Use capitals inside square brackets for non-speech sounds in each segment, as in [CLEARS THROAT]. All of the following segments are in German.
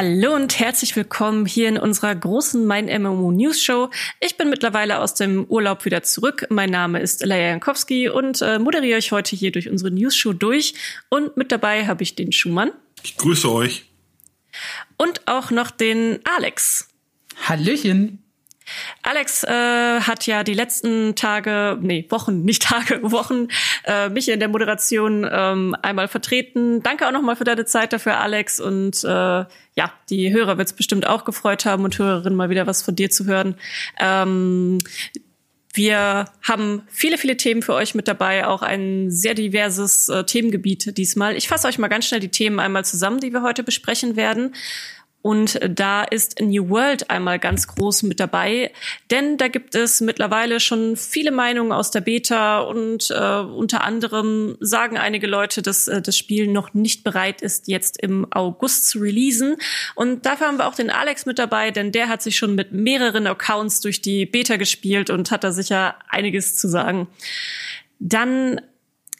Hallo und herzlich willkommen hier in unserer großen Mein MMO News Show. Ich bin mittlerweile aus dem Urlaub wieder zurück. Mein Name ist Leia Jankowski und äh, moderiere euch heute hier durch unsere News Show durch. Und mit dabei habe ich den Schumann. Ich grüße euch. Und auch noch den Alex. Hallöchen. Alex äh, hat ja die letzten Tage, nee, Wochen, [LAUGHS] nicht Tage, Wochen, äh, mich in der Moderation ähm, einmal vertreten. Danke auch nochmal für deine Zeit dafür, Alex. Und äh, ja, die Hörer wird es bestimmt auch gefreut haben und Hörerinnen mal wieder was von dir zu hören. Ähm, wir haben viele, viele Themen für euch mit dabei, auch ein sehr diverses äh, Themengebiet diesmal. Ich fasse euch mal ganz schnell die Themen einmal zusammen, die wir heute besprechen werden. Und da ist New World einmal ganz groß mit dabei, denn da gibt es mittlerweile schon viele Meinungen aus der Beta und äh, unter anderem sagen einige Leute, dass äh, das Spiel noch nicht bereit ist, jetzt im August zu releasen. Und dafür haben wir auch den Alex mit dabei, denn der hat sich schon mit mehreren Accounts durch die Beta gespielt und hat da sicher einiges zu sagen. Dann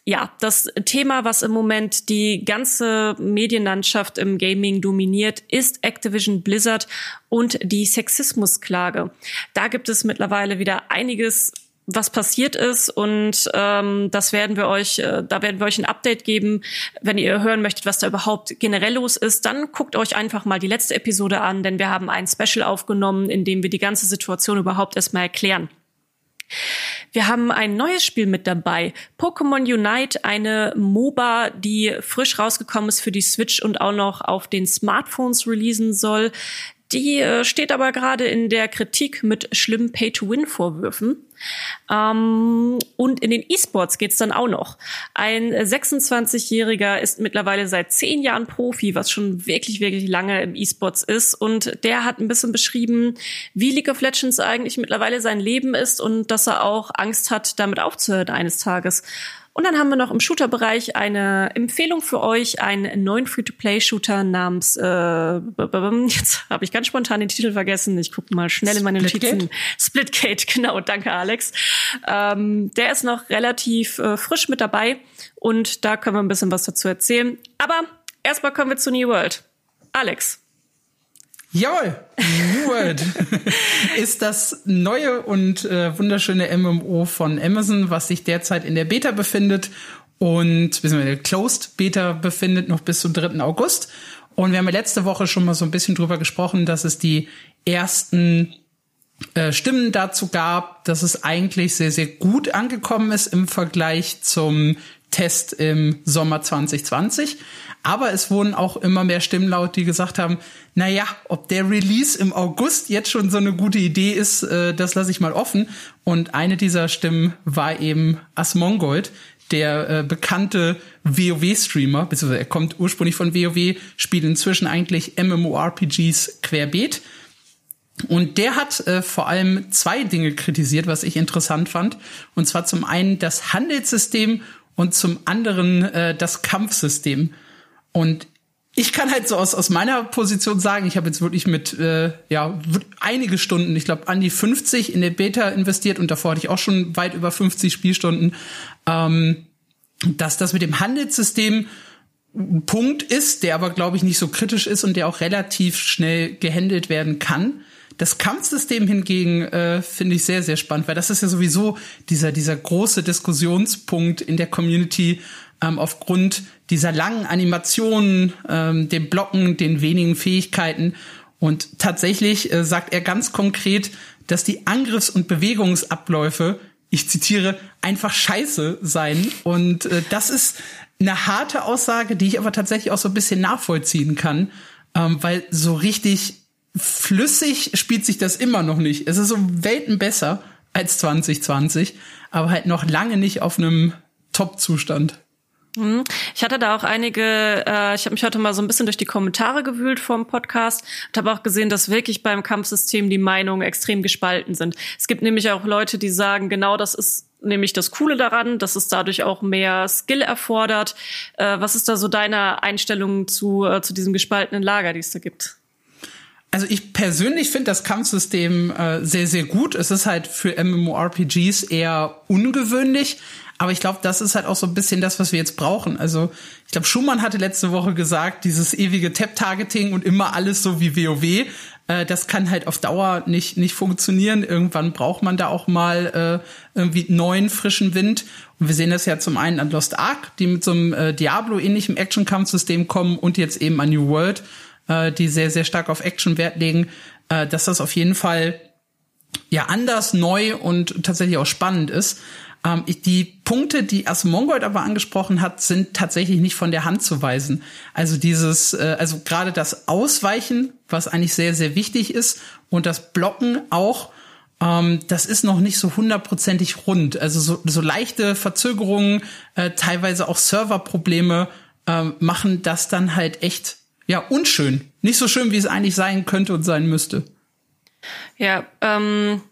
ja, das Thema, was im Moment die ganze Medienlandschaft im Gaming dominiert, ist Activision Blizzard und die Sexismusklage. Da gibt es mittlerweile wieder einiges was passiert ist und ähm, das werden wir euch, äh, da werden wir euch ein Update geben. Wenn ihr hören möchtet, was da überhaupt generell los ist, dann guckt euch einfach mal die letzte Episode an, denn wir haben ein Special aufgenommen, in dem wir die ganze Situation überhaupt erstmal erklären. Wir haben ein neues Spiel mit dabei. Pokémon Unite, eine MOBA, die frisch rausgekommen ist für die Switch und auch noch auf den Smartphones releasen soll. Die äh, steht aber gerade in der Kritik mit schlimmen Pay-to-Win-Vorwürfen. Ähm, und in den E-Sports geht's dann auch noch. Ein 26-Jähriger ist mittlerweile seit zehn Jahren Profi, was schon wirklich, wirklich lange im E-Sports ist. Und der hat ein bisschen beschrieben, wie League of Legends eigentlich mittlerweile sein Leben ist und dass er auch Angst hat, damit aufzuhören eines Tages. Und dann haben wir noch im Shooter-Bereich eine Empfehlung für euch, einen neuen Free-to-Play-Shooter namens, äh, jetzt habe ich ganz spontan den Titel vergessen, ich gucke mal schnell in meine Notizen. Splitgate, [LAUGHS] genau, danke Alex. Ähm, der ist noch relativ äh, frisch mit dabei und da können wir ein bisschen was dazu erzählen. Aber erstmal kommen wir zu New World. Alex, Jawohl, New World [LAUGHS] ist das neue und äh, wunderschöne MMO von Amazon, was sich derzeit in der Beta befindet und der Closed Beta befindet noch bis zum 3. August. Und wir haben ja letzte Woche schon mal so ein bisschen drüber gesprochen, dass es die ersten äh, Stimmen dazu gab, dass es eigentlich sehr, sehr gut angekommen ist im Vergleich zum Test im Sommer 2020. Aber es wurden auch immer mehr Stimmen laut, die gesagt haben, na ja, ob der Release im August jetzt schon so eine gute Idee ist, äh, das lasse ich mal offen. Und eine dieser Stimmen war eben Asmongold, der äh, bekannte WoW-Streamer, beziehungsweise er kommt ursprünglich von WoW, spielt inzwischen eigentlich MMORPGs querbeet. Und der hat äh, vor allem zwei Dinge kritisiert, was ich interessant fand. Und zwar zum einen das Handelssystem und zum anderen äh, das Kampfsystem. Und ich kann halt so aus, aus meiner Position sagen, ich habe jetzt wirklich mit äh, ja einige Stunden, ich glaube an die 50 in der Beta investiert und davor hatte ich auch schon weit über 50 Spielstunden, ähm, dass das mit dem Handelssystem ein Punkt ist, der aber glaube ich nicht so kritisch ist und der auch relativ schnell gehandelt werden kann. Das Kampfsystem hingegen äh, finde ich sehr, sehr spannend, weil das ist ja sowieso dieser, dieser große Diskussionspunkt in der Community ähm, aufgrund dieser langen Animationen, ähm, dem Blocken, den wenigen Fähigkeiten. Und tatsächlich äh, sagt er ganz konkret, dass die Angriffs- und Bewegungsabläufe, ich zitiere, einfach scheiße seien. Und äh, das ist eine harte Aussage, die ich aber tatsächlich auch so ein bisschen nachvollziehen kann, ähm, weil so richtig flüssig spielt sich das immer noch nicht. Es ist so Welten besser als 2020, aber halt noch lange nicht auf einem Top-Zustand. Mhm. Ich hatte da auch einige, äh, ich habe mich heute mal so ein bisschen durch die Kommentare gewühlt vom Podcast und habe auch gesehen, dass wirklich beim Kampfsystem die Meinungen extrem gespalten sind. Es gibt nämlich auch Leute, die sagen, genau das ist nämlich das Coole daran, dass es dadurch auch mehr Skill erfordert. Äh, was ist da so deine Einstellung zu, äh, zu diesem gespaltenen Lager, die es da gibt? Also ich persönlich finde das Kampfsystem äh, sehr, sehr gut. Es ist halt für MMORPGs eher ungewöhnlich, aber ich glaube, das ist halt auch so ein bisschen das, was wir jetzt brauchen. Also ich glaube, Schumann hatte letzte Woche gesagt, dieses ewige Tap-Targeting und immer alles so wie WoW, äh, das kann halt auf Dauer nicht, nicht funktionieren. Irgendwann braucht man da auch mal äh, irgendwie neuen, frischen Wind. Und wir sehen das ja zum einen an Lost Ark, die mit so einem äh, Diablo-ähnlichem Action-Kampfsystem kommen und jetzt eben an New World, äh, die sehr, sehr stark auf Action Wert legen, äh, dass das auf jeden Fall ja anders, neu und tatsächlich auch spannend ist. Ähm, ich, die Punkte, die Asmongold aber angesprochen hat, sind tatsächlich nicht von der Hand zu weisen. Also dieses, äh, also gerade das Ausweichen, was eigentlich sehr, sehr wichtig ist, und das Blocken auch, ähm, das ist noch nicht so hundertprozentig rund. Also so, so leichte Verzögerungen, äh, teilweise auch Serverprobleme äh, machen das dann halt echt ja unschön. Nicht so schön, wie es eigentlich sein könnte und sein müsste. Ja, ähm,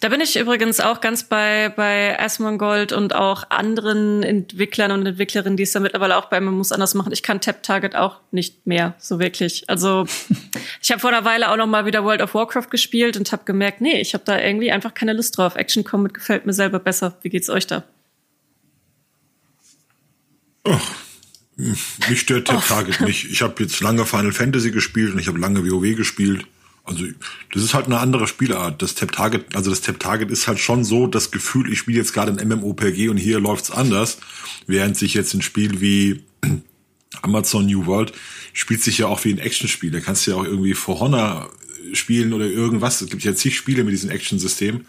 da bin ich übrigens auch ganz bei, bei Asmongold und auch anderen Entwicklern und Entwicklerinnen, die es da mittlerweile auch bei MMOs anders machen. Ich kann Tap Target auch nicht mehr, so wirklich. Also [LAUGHS] ich habe vor einer Weile auch noch mal wieder World of Warcraft gespielt und habe gemerkt, nee, ich habe da irgendwie einfach keine Lust drauf. Action Combat gefällt mir selber besser. Wie geht's euch da? Ach, mich stört Tap Target nicht. Ich habe jetzt lange Final Fantasy gespielt und ich habe lange WoW gespielt. Also das ist halt eine andere Spielart. Das Tap Target, also das Tap Target ist halt schon so das Gefühl, ich spiele jetzt gerade ein MMOPG und hier läuft's anders, während sich jetzt ein Spiel wie [CLEARS THROAT] Amazon New World spielt sich ja auch wie ein Actionspiel. Da kannst du ja auch irgendwie For Honor spielen oder irgendwas. Es gibt ja zig Spiele mit diesem Action-System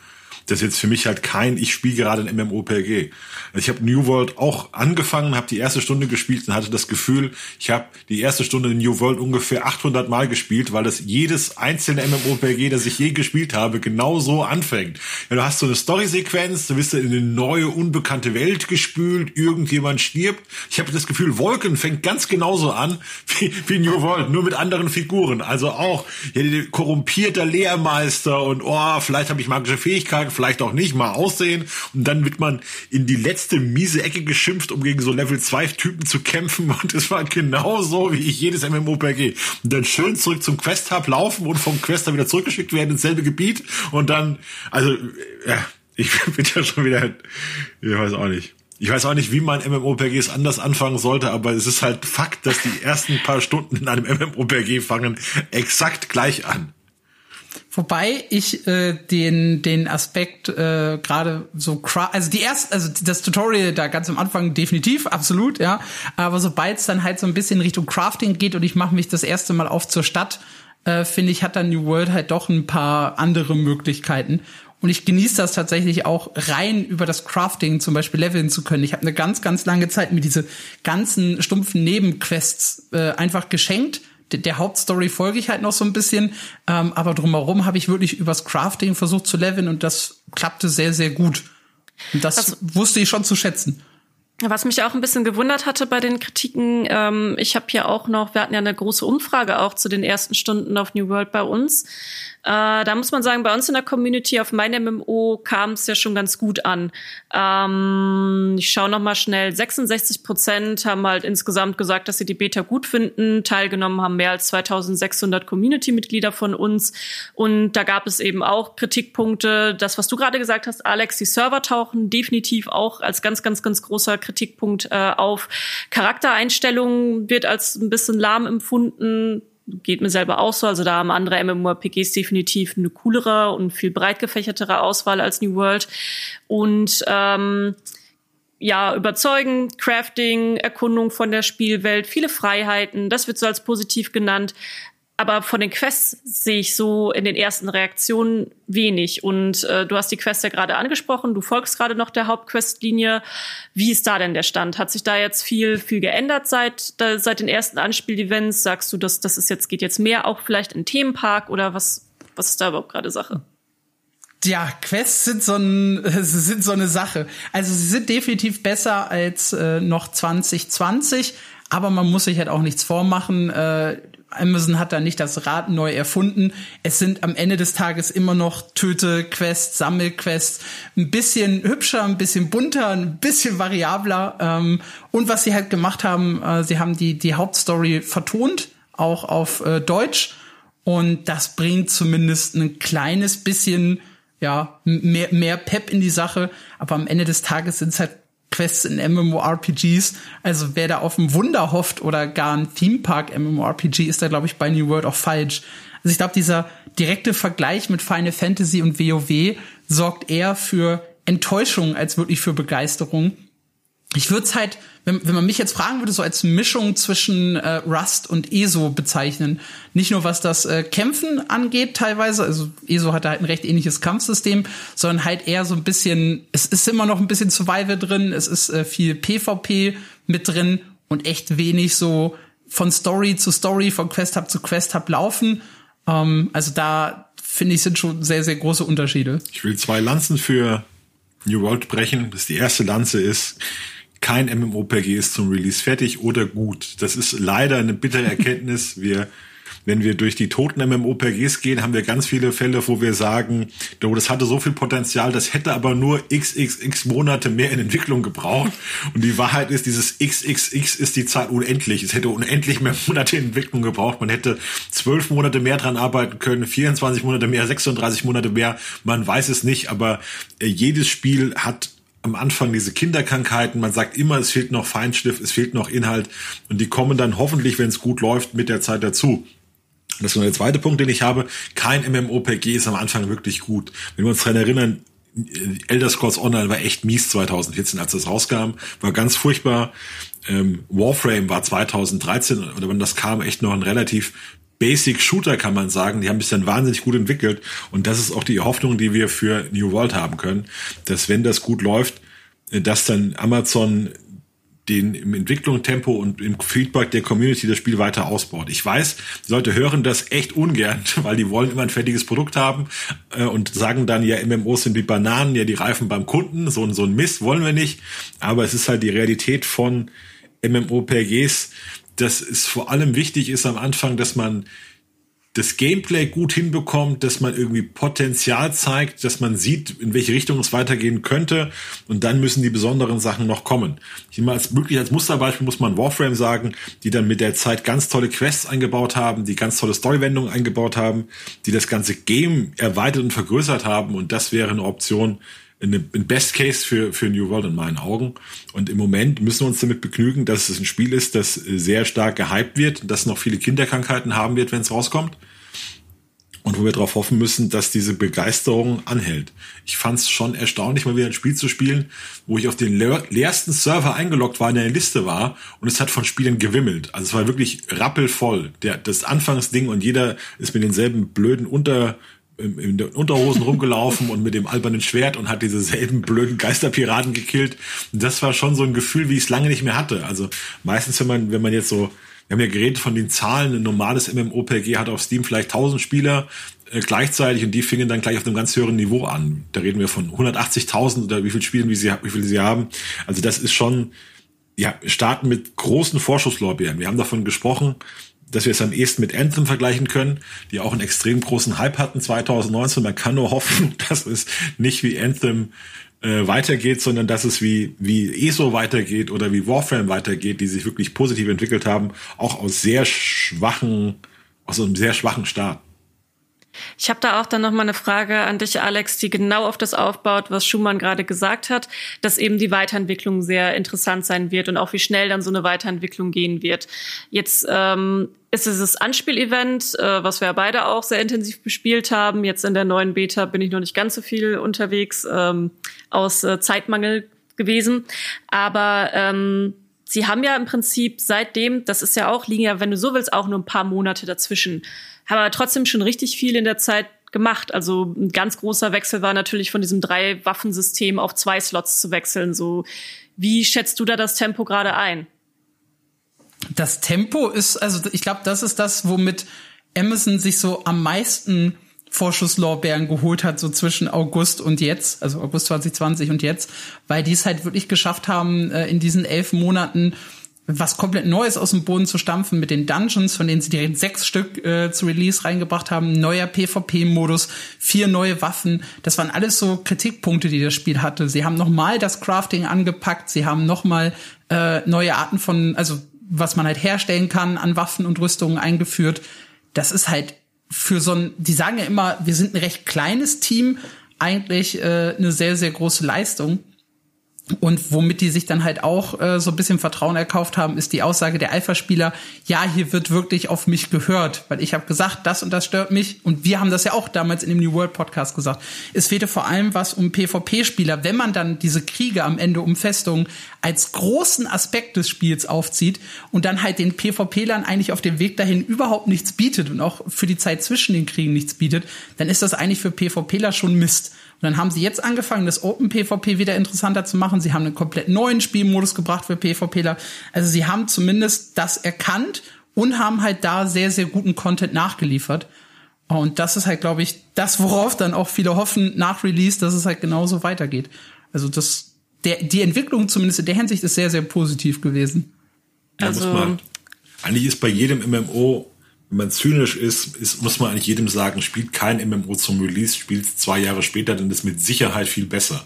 das ist jetzt für mich halt kein, ich spiele gerade ein MMOPG. Also ich habe New World auch angefangen, habe die erste Stunde gespielt und hatte das Gefühl, ich habe die erste Stunde in New World ungefähr 800 Mal gespielt, weil das jedes einzelne MMOPG, das ich je gespielt habe, genau so anfängt. Ja, du hast so eine Story-Sequenz, du bist in eine neue, unbekannte Welt gespült, irgendjemand stirbt. Ich habe das Gefühl, Wolken fängt ganz genauso an [LAUGHS] wie, wie New World, nur mit anderen Figuren. Also auch ja, korrumpierter Lehrmeister und oh, vielleicht habe ich magische Fähigkeiten, vielleicht auch nicht, mal aussehen. Und dann wird man in die letzte miese Ecke geschimpft, um gegen so Level 2 Typen zu kämpfen. [LAUGHS] Und es war genau so, wie ich jedes MMOPG. Und dann schön zurück zum Quest-Hub laufen und vom Quest dann wieder zurückgeschickt werden ins selbe Gebiet. Und dann, also, ja, ich [LAUGHS] bin ja schon wieder, ich weiß auch nicht. Ich weiß auch nicht, wie man MMOPGs anders anfangen sollte, aber es ist halt Fakt, dass die ersten paar Stunden in einem MMOPG fangen exakt gleich an. Wobei ich äh, den den Aspekt äh, gerade so also die erste also das Tutorial da ganz am Anfang definitiv absolut ja. Aber sobald es dann halt so ein bisschen Richtung Crafting geht und ich mache mich das erste Mal auf zur Stadt äh, finde ich hat dann New World halt doch ein paar andere Möglichkeiten. Und ich genieße das tatsächlich auch rein über das Crafting zum Beispiel leveln zu können. Ich habe eine ganz ganz lange Zeit mir diese ganzen stumpfen Nebenquests äh, einfach geschenkt der Hauptstory folge ich halt noch so ein bisschen, ähm, aber drumherum habe ich wirklich übers Crafting versucht zu leveln und das klappte sehr, sehr gut. Und das also, wusste ich schon zu schätzen. Was mich auch ein bisschen gewundert hatte bei den Kritiken, ähm, ich habe hier auch noch, wir hatten ja eine große Umfrage auch zu den ersten Stunden auf New World bei uns. Äh, da muss man sagen, bei uns in der Community auf meinem MMO kam es ja schon ganz gut an. Ähm, ich schaue noch mal schnell. 66 Prozent haben halt insgesamt gesagt, dass sie die Beta gut finden. Teilgenommen haben mehr als 2600 Community-Mitglieder von uns. Und da gab es eben auch Kritikpunkte. Das, was du gerade gesagt hast, Alex, die Server tauchen definitiv auch als ganz, ganz, ganz großer Kritikpunkt äh, auf. Charaktereinstellungen wird als ein bisschen lahm empfunden geht mir selber auch so. Also da haben andere MMORPGs definitiv eine coolere und viel breit gefächertere Auswahl als New World. Und ähm, ja, überzeugen, Crafting, Erkundung von der Spielwelt, viele Freiheiten, das wird so als positiv genannt aber von den Quests sehe ich so in den ersten Reaktionen wenig. Und äh, du hast die Quests ja gerade angesprochen, du folgst gerade noch der Hauptquestlinie. Wie ist da denn der Stand? Hat sich da jetzt viel, viel geändert seit, da, seit den ersten Anspielevents? Sagst du, dass das ist jetzt, geht jetzt mehr auch vielleicht in Themenpark oder was, was ist da überhaupt gerade Sache? Ja, Quests sind so, ein, [LAUGHS] sind so eine Sache. Also sie sind definitiv besser als äh, noch 2020, aber man muss sich halt auch nichts vormachen. Äh, Amazon hat da nicht das Rad neu erfunden. Es sind am Ende des Tages immer noch Töte-Quests, Sammelquests, ein bisschen hübscher, ein bisschen bunter, ein bisschen variabler. Ähm, und was sie halt gemacht haben, äh, sie haben die, die Hauptstory vertont, auch auf äh, Deutsch. Und das bringt zumindest ein kleines bisschen, ja, mehr, mehr Pep in die Sache. Aber am Ende des Tages sind es halt Quests in MMORPGs. Also wer da auf ein Wunder hofft oder gar ein Theme Park MMORPG, ist da, glaube ich, bei New World auch falsch. Also ich glaube, dieser direkte Vergleich mit Final Fantasy und WoW sorgt eher für Enttäuschung als wirklich für Begeisterung ich würde es halt, wenn, wenn man mich jetzt fragen würde, so als Mischung zwischen äh, Rust und ESO bezeichnen. Nicht nur was das äh, Kämpfen angeht teilweise, also ESO hat da halt ein recht ähnliches Kampfsystem, sondern halt eher so ein bisschen, es ist immer noch ein bisschen Survival drin, es ist äh, viel PvP mit drin und echt wenig so von Story zu Story, von Quest Hub zu Quest Hub laufen. Ähm, also da finde ich sind schon sehr, sehr große Unterschiede. Ich will zwei Lanzen für New World brechen. Das die erste Lanze ist, kein MMOPG ist zum Release fertig oder gut. Das ist leider eine bittere [LAUGHS] Erkenntnis. Wir wenn wir durch die toten MMOPGs gehen, haben wir ganz viele Fälle, wo wir sagen, das hatte so viel Potenzial, das hätte aber nur xxx Monate mehr in Entwicklung gebraucht. Und die Wahrheit ist, dieses xxx ist die Zahl unendlich. Es hätte unendlich mehr Monate in Entwicklung gebraucht. Man hätte zwölf Monate mehr dran arbeiten können, 24 Monate mehr, 36 Monate mehr. Man weiß es nicht, aber äh, jedes Spiel hat am Anfang diese Kinderkrankheiten. Man sagt immer, es fehlt noch Feinschliff, es fehlt noch Inhalt. Und die kommen dann hoffentlich, wenn es gut läuft, mit der Zeit dazu. Das ist der zweite Punkt, den ich habe. Kein MMOPG ist am Anfang wirklich gut. Wenn wir uns daran erinnern, Elder Scrolls Online war echt mies 2014, als das rauskam. War ganz furchtbar. Ähm, Warframe war 2013 oder wenn das kam, echt noch ein relativ Basic Shooter, kann man sagen. Die haben sich dann wahnsinnig gut entwickelt. Und das ist auch die Hoffnung, die wir für New World haben können, dass wenn das gut läuft, dass dann Amazon den im Entwicklungstempo und im Feedback der Community das Spiel weiter ausbaut. Ich weiß, Leute hören das echt ungern, [LAUGHS] weil die wollen immer ein fertiges Produkt haben äh, und sagen dann, ja, MMOs sind wie Bananen, ja, die reifen beim Kunden, so, so ein Mist wollen wir nicht. Aber es ist halt die Realität von MMOPGs, dass es vor allem wichtig ist am Anfang, dass man das Gameplay gut hinbekommt, dass man irgendwie Potenzial zeigt, dass man sieht, in welche Richtung es weitergehen könnte. Und dann müssen die besonderen Sachen noch kommen. Ich meine, als wirklich als Musterbeispiel muss man Warframe sagen, die dann mit der Zeit ganz tolle Quests eingebaut haben, die ganz tolle Storywendungen eingebaut haben, die das ganze Game erweitert und vergrößert haben. Und das wäre eine Option, ein Best Case für, für New World in meinen Augen. Und im Moment müssen wir uns damit begnügen, dass es ein Spiel ist, das sehr stark gehypt wird, das noch viele Kinderkrankheiten haben wird, wenn es rauskommt. Und wo wir darauf hoffen müssen, dass diese Begeisterung anhält. Ich fand es schon erstaunlich, mal wieder ein Spiel zu spielen, wo ich auf den leersten Server eingeloggt war, in der Liste war und es hat von Spielen gewimmelt. Also es war wirklich rappelvoll. Der, das Anfangsding und jeder ist mit denselben blöden Unter in den Unterhosen rumgelaufen und mit dem albernen Schwert und hat diese selben blöden Geisterpiraten gekillt. Und das war schon so ein Gefühl, wie ich es lange nicht mehr hatte. Also meistens, wenn man, wenn man jetzt so, wir haben ja geredet von den Zahlen, ein normales MMOPG hat auf Steam vielleicht 1000 Spieler äh, gleichzeitig und die fingen dann gleich auf einem ganz höheren Niveau an. Da reden wir von 180.000 oder wie viel Spielen, wie, sie, wie viele sie haben. Also das ist schon, ja, starten mit großen Vorschusslorbeeren. Wir haben davon gesprochen, dass wir es am ehesten mit Anthem vergleichen können, die auch einen extrem großen Hype hatten 2019. Man kann nur [LAUGHS] hoffen, dass es nicht wie Anthem äh, weitergeht, sondern dass es wie, wie ESO weitergeht oder wie Warframe weitergeht, die sich wirklich positiv entwickelt haben, auch aus sehr schwachen, aus einem sehr schwachen Start. Ich habe da auch dann noch mal eine Frage an dich, Alex, die genau auf das aufbaut, was Schumann gerade gesagt hat, dass eben die Weiterentwicklung sehr interessant sein wird und auch wie schnell dann so eine Weiterentwicklung gehen wird. Jetzt ähm, ist es das Anspielevent, äh, was wir beide auch sehr intensiv bespielt haben. Jetzt in der neuen Beta bin ich noch nicht ganz so viel unterwegs ähm, aus äh, Zeitmangel gewesen, aber ähm, Sie haben ja im Prinzip seitdem, das ist ja auch, liegen ja, wenn du so willst, auch nur ein paar Monate dazwischen haben aber trotzdem schon richtig viel in der Zeit gemacht. Also ein ganz großer Wechsel war natürlich von diesem drei Waffensystem auf zwei Slots zu wechseln. So, wie schätzt du da das Tempo gerade ein? Das Tempo ist, also ich glaube, das ist das, womit Amazon sich so am meisten Vorschusslorbeeren geholt hat, so zwischen August und jetzt, also August 2020 und jetzt, weil die es halt wirklich geschafft haben, äh, in diesen elf Monaten was komplett Neues aus dem Boden zu stampfen mit den Dungeons, von denen sie direkt sechs Stück äh, zu Release reingebracht haben, neuer PvP-Modus, vier neue Waffen. Das waren alles so Kritikpunkte, die das Spiel hatte. Sie haben nochmal das Crafting angepackt, sie haben nochmal äh, neue Arten von, also was man halt herstellen kann an Waffen und Rüstungen eingeführt. Das ist halt für so ein, die sagen ja immer, wir sind ein recht kleines Team, eigentlich äh, eine sehr, sehr große Leistung. Und womit die sich dann halt auch äh, so ein bisschen Vertrauen erkauft haben, ist die Aussage der Alpha-Spieler, ja, hier wird wirklich auf mich gehört, weil ich habe gesagt, das und das stört mich. Und wir haben das ja auch damals in dem New World Podcast gesagt. Es fehlte vor allem was um PvP-Spieler. Wenn man dann diese Kriege am Ende um Festungen als großen Aspekt des Spiels aufzieht und dann halt den PvP-Lern eigentlich auf dem Weg dahin überhaupt nichts bietet und auch für die Zeit zwischen den Kriegen nichts bietet, dann ist das eigentlich für PvPler schon Mist. Und dann haben sie jetzt angefangen, das Open PvP wieder interessanter zu machen. Sie haben einen komplett neuen Spielmodus gebracht für PvPler. Also sie haben zumindest das erkannt und haben halt da sehr, sehr guten Content nachgeliefert. Und das ist halt, glaube ich, das, worauf dann auch viele hoffen nach Release, dass es halt genauso weitergeht. Also das, der, die Entwicklung zumindest in der Hinsicht ist sehr, sehr positiv gewesen. Also, man, eigentlich ist bei jedem MMO wenn man zynisch ist, ist, muss man eigentlich jedem sagen, spielt kein MMO zum Release, spielt zwei Jahre später, dann ist mit Sicherheit viel besser.